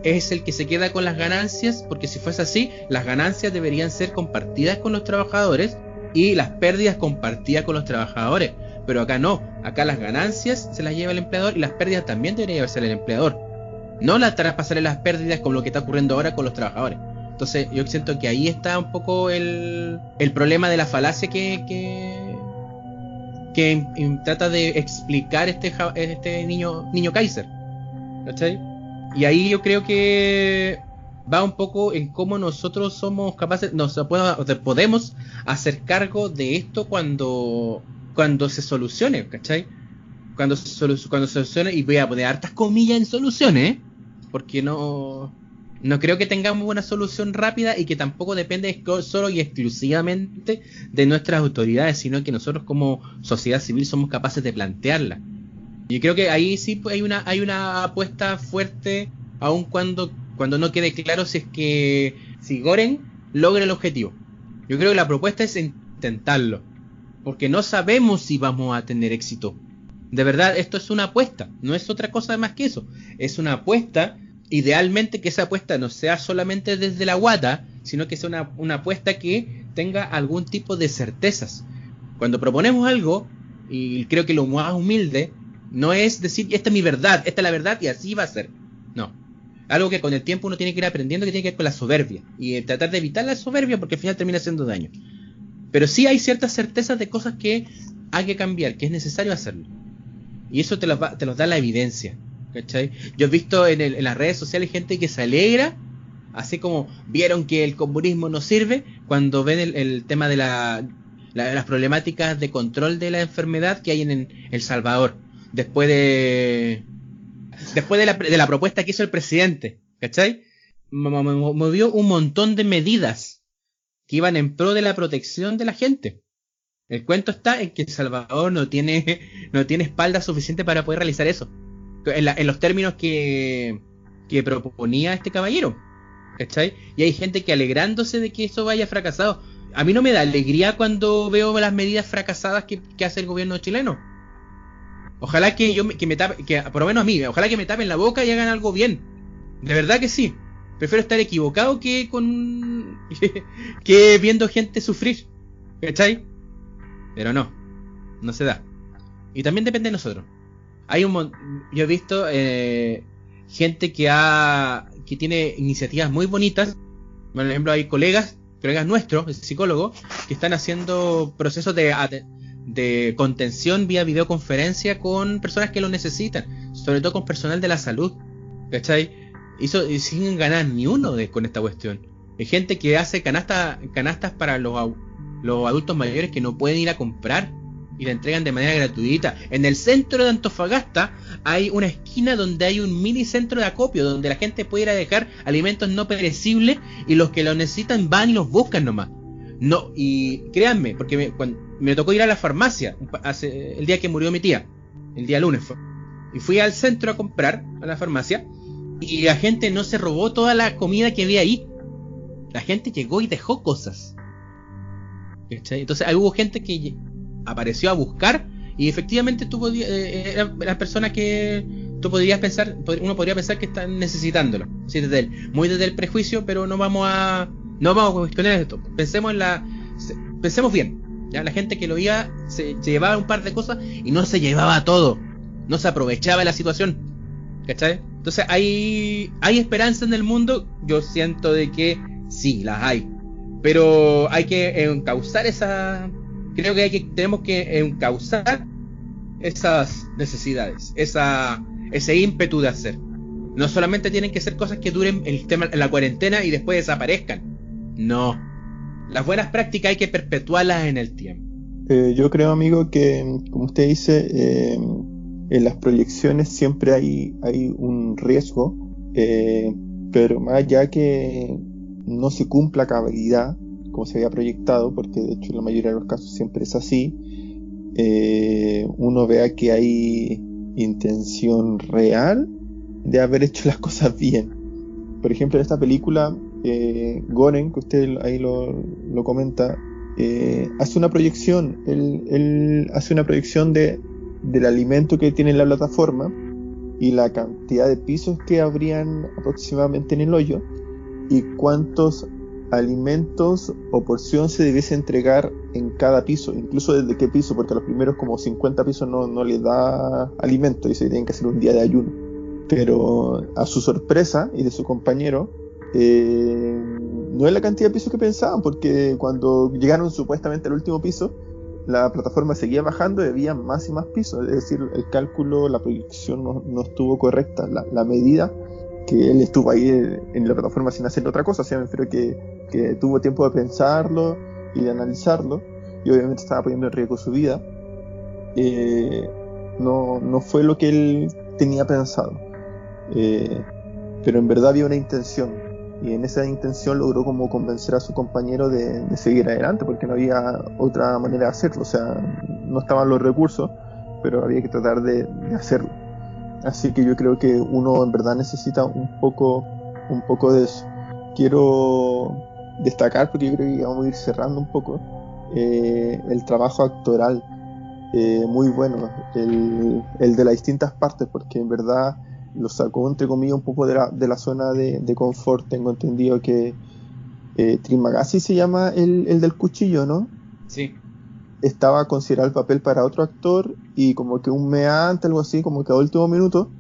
es el que se queda con las ganancias? Porque si fuese así, las ganancias deberían ser compartidas con los trabajadores y las pérdidas compartidas con los trabajadores. Pero acá no, acá las ganancias se las lleva el empleador y las pérdidas también debería llevarse el empleador. No la traspasarle las pérdidas como lo que está ocurriendo ahora con los trabajadores. Entonces yo siento que ahí está un poco el, el problema de la falacia que, que, que trata de explicar este, este niño, niño Kaiser. ¿Cachai? Y ahí yo creo que va un poco en cómo nosotros somos capaces, nos podemos hacer cargo de esto cuando, cuando se solucione, ¿cachai? Cuando se, cuando se solucione, y voy a poner hartas comillas en soluciones, ¿eh? porque no, no creo que tengamos una solución rápida y que tampoco depende solo y exclusivamente de nuestras autoridades, sino que nosotros como sociedad civil somos capaces de plantearla. Y creo que ahí sí pues, hay una hay una apuesta fuerte, aun cuando cuando no quede claro si es que si Goren logra el objetivo. Yo creo que la propuesta es intentarlo, porque no sabemos si vamos a tener éxito. De verdad, esto es una apuesta, no es otra cosa más que eso. Es una apuesta idealmente que esa apuesta no sea solamente desde la guata, sino que sea una, apuesta que tenga algún tipo de certezas. Cuando proponemos algo, y creo que lo más humilde, no es decir, esta es mi verdad, esta es la verdad y así va a ser. No. Algo que con el tiempo uno tiene que ir aprendiendo que tiene que ver con la soberbia. Y tratar de evitar la soberbia porque al final termina haciendo daño. Pero sí hay ciertas certezas de cosas que hay que cambiar, que es necesario hacerlo. Y eso te los, da la evidencia. Yo he visto en, las redes sociales gente que se alegra, así como vieron que el comunismo no sirve, cuando ven el, tema de la, las problemáticas de control de la enfermedad que hay en, El Salvador, después de después de la, de la propuesta que hizo el presidente, ¿cachai? Movió un montón de medidas que iban en pro de la protección de la gente. El cuento está en que El Salvador no tiene, no tiene espalda suficiente para poder realizar eso en, los términos que, que proponía este caballero. ¿Cachai? Y hay gente que alegrándose de que eso vaya fracasado. A mí no me da alegría cuando veo las medidas fracasadas que, hace el gobierno chileno. Ojalá que yo que me tape, que por lo menos a mí, ojalá que me tapen la boca y hagan algo bien. De verdad que sí. Prefiero estar equivocado que con que viendo gente sufrir, ¿cachai? Pero no, no se da. Y también depende de nosotros. Hay un yo he visto eh, gente que ha que tiene iniciativas muy bonitas. Por ejemplo, hay colegas, colegas nuestros, psicólogos, que están haciendo procesos de de contención vía videoconferencia con personas que lo necesitan, sobre todo con personal de la salud, ¿cachai? Hizo, sin ganar ni uno con esta cuestión. Hay gente que hace canasta, canastas para los, los adultos mayores que no pueden ir a comprar y la entregan de manera gratuita. En el centro de Antofagasta hay una esquina donde hay un mini centro de acopio donde la gente puede ir a dejar alimentos no perecibles y los que lo necesitan van y los buscan nomás. No, y créanme, porque me, me tocó ir a la farmacia hace, el día que murió mi tía, el día lunes fue. Y fui al centro a comprar, a la farmacia, y la gente no se robó toda la comida que había ahí. La gente llegó y dejó cosas. ¿Cachai? Entonces hubo gente que apareció a buscar y efectivamente tú podías, eh, eran las personas que tú podrías pensar, uno podría pensar que están necesitándolo. Sí, muy desde el prejuicio, pero no vamos a no vamos a cuestionar esto. Pensemos en la se- pensemos bien. ¿ya? La gente que lo iba se, se llevaba un par de cosas y no se llevaba todo. No se aprovechaba la situación. ¿Cachai? Entonces hay, hay esperanza en el mundo. Yo siento de que sí, las hay. Pero hay que encauzar esa. Creo que, hay que tenemos que encauzar esas necesidades, esa, ese ímpetu de hacer. No solamente tienen que ser cosas que duren el tema, la cuarentena y después desaparezcan. No. Las buenas prácticas hay que perpetuarlas en el tiempo.
Eh, yo creo, amigo, que como usted dice, eh, en las proyecciones siempre hay, hay un riesgo, eh, pero más allá que no se cumpla cabalidad, como se había proyectado, porque de hecho en la mayoría de los casos siempre es así, eh, uno vea que hay intención real de haber hecho las cosas bien. Por ejemplo, en esta película, eh, Goren, que usted ahí lo, lo comenta, eh, hace una proyección, él, él hace una proyección de, del alimento que tiene la plataforma y la cantidad de pisos que habrían aproximadamente en el hoyo y cuántos alimentos o porción se debiese entregar en cada piso, incluso desde qué piso, porque a los primeros como 50 pisos no, no les da alimento y se tienen que hacer un día de ayuno. Pero a su sorpresa y de su compañero, eh, no es la cantidad de pisos que pensaban, porque cuando llegaron supuestamente al último piso, la plataforma seguía bajando y había más y más pisos, es decir, el cálculo, la proyección no, no estuvo correcta, la, medida que él estuvo ahí en la plataforma sin hacer otra cosa, o sea, me refiero que, que tuvo tiempo de pensarlo y de analizarlo, y obviamente estaba poniendo en riesgo su vida, eh, no, no fue lo que él tenía pensado, eh, pero en verdad había una intención, y en esa intención logró como convencer a su compañero de, seguir adelante porque no había otra manera de hacerlo, o sea, no estaban los recursos, pero había que tratar de, de hacerlo. Así que yo creo que uno en verdad necesita un poco, un poco de eso. Quiero destacar, porque yo creo que vamos a ir cerrando un poco, eh, el trabajo actoral, eh, muy bueno, el, el de las distintas partes, porque en verdad lo sacó entre comillas un poco de la, de la zona de, de confort. Tengo entendido que eh, Trimagasi se llama el, el, del cuchillo, ¿no?
Sí.
Estaba considerado el papel para otro actor y como que un mes antes, algo así, como que a último minuto,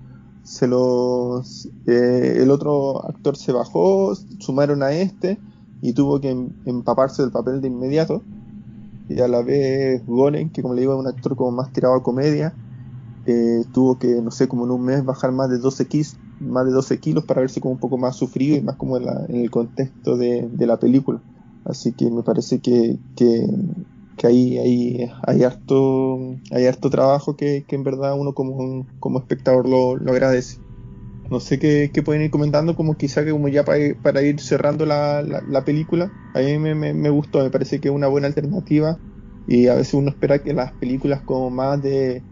se los, eh, el otro actor se bajó, sumaron a este y tuvo que empaparse del papel de inmediato. Y a la vez Gonen, que como le digo es un actor como más tirado a comedia, eh, tuvo que, no sé, como en un mes bajar más de 12 kilos, más de 12 kilos para verse como un poco más sufrido y más como en, la, en el contexto de, la película. Así que me parece que, que, que ahí hay, hay, harto, hay harto trabajo que, que en verdad uno como, como espectador lo, lo agradece. No sé qué, pueden ir comentando, como quizá que como ya para, para ir cerrando la, la, la, película. A mí me, me, me gustó, me parece que es una buena alternativa y a veces uno espera que las películas como más de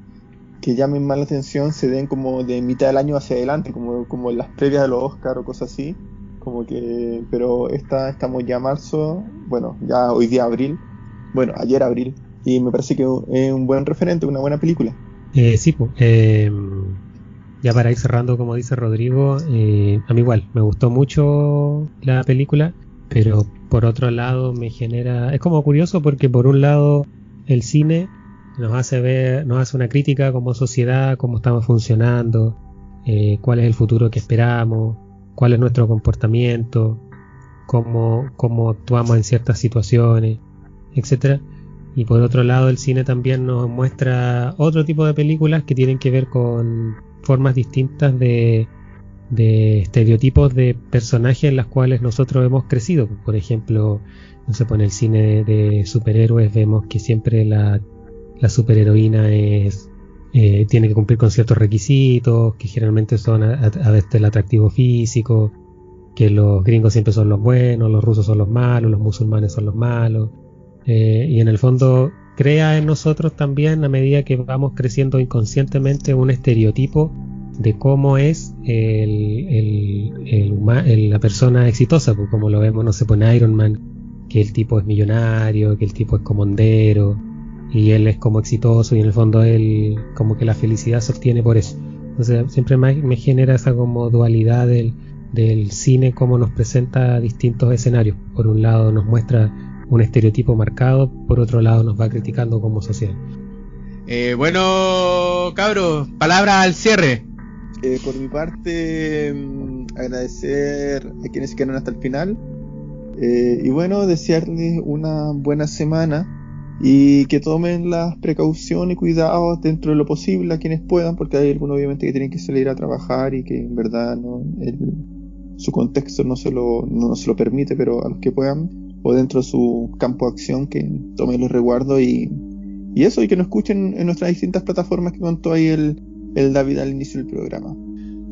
que llamen más la atención se den como de mitad del año hacia adelante, como, como en las previas de los Oscar o cosas así. Como que, pero esta, estamos ya marzo, bueno, ya hoy día abril, bueno, ayer abril, y me parece que es un buen referente, una buena película.
Eh, sí, pues, ya para ir cerrando, como dice Rodrigo, eh, a mí igual, me gustó mucho la película, pero por otro lado me genera... Es como curioso porque por un lado el cine nos hace ver, nos hace una crítica como sociedad, cómo estamos funcionando, eh, cuál es el futuro que esperamos, cuál es nuestro comportamiento, cómo, cómo actuamos en ciertas situaciones, etcétera. Y por otro lado, el cine también nos muestra otro tipo de películas que tienen que ver con formas distintas de, de estereotipos de personajes en las cuales nosotros hemos crecido. Por ejemplo, no sé, en el cine de superhéroes vemos que siempre la, la superheroína es eh, tiene que cumplir con ciertos requisitos, que generalmente son a, a, el atractivo físico, que los gringos siempre son los buenos, los rusos son los malos, los musulmanes son los malos. Eh, y en el fondo crea en nosotros también, a medida que vamos creciendo inconscientemente, un estereotipo de cómo es el, el, la persona exitosa, pues como lo vemos, no se pone Iron Man, que el tipo es millonario, que el tipo es comondero, y él es como exitoso, y en el fondo él como que la felicidad se obtiene por eso. Entonces siempre me, genera esa como dualidad del, del cine, cómo nos presenta distintos escenarios. Por un lado nos muestra un estereotipo marcado, por otro lado nos va criticando como sociedad.
Eh, bueno, cabros, palabra al cierre.
Eh, por mi parte, mm, agradecer a quienes quedaron hasta el final. Eh, y bueno, desearles una buena semana y que tomen las precauciones y cuidados dentro de lo posible a quienes puedan, porque hay algunos obviamente que tienen que salir a trabajar y que en verdad no, su contexto no se, lo, no se lo permite, pero a los que puedan, o dentro de su campo de acción, que tomen los resguardos y, y eso, y que nos escuchen en nuestras distintas plataformas que contó ahí el, el David al inicio del programa.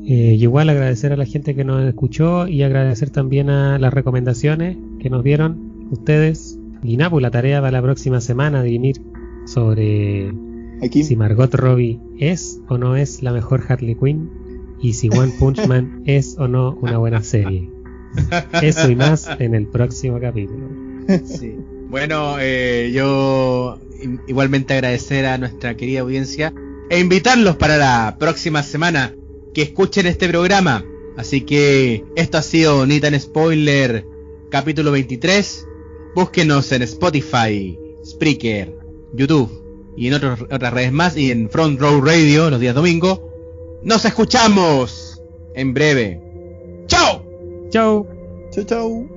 Eh, igual agradecer a la gente que nos escuchó y agradecer también a las recomendaciones que nos dieron ustedes. Y nada, pues la tarea para la próxima semana de dirimir sobre si Margot Robbie es o no es la mejor Harley Quinn y si One Punch Man es o no una buena serie. Eso y más en el próximo capítulo.
Sí. Bueno, eh, yo igualmente agradecer a nuestra querida audiencia e invitarlos para la próxima semana que escuchen este programa. Así que esto ha sido Nitan Spoiler capítulo 23. Búsquenos en Spotify, Spreaker, YouTube y en otras redes más y en Front Row Radio los días domingo. Nos escuchamos en breve. ¡Chao!
¡Chao!
¡Chao, chao!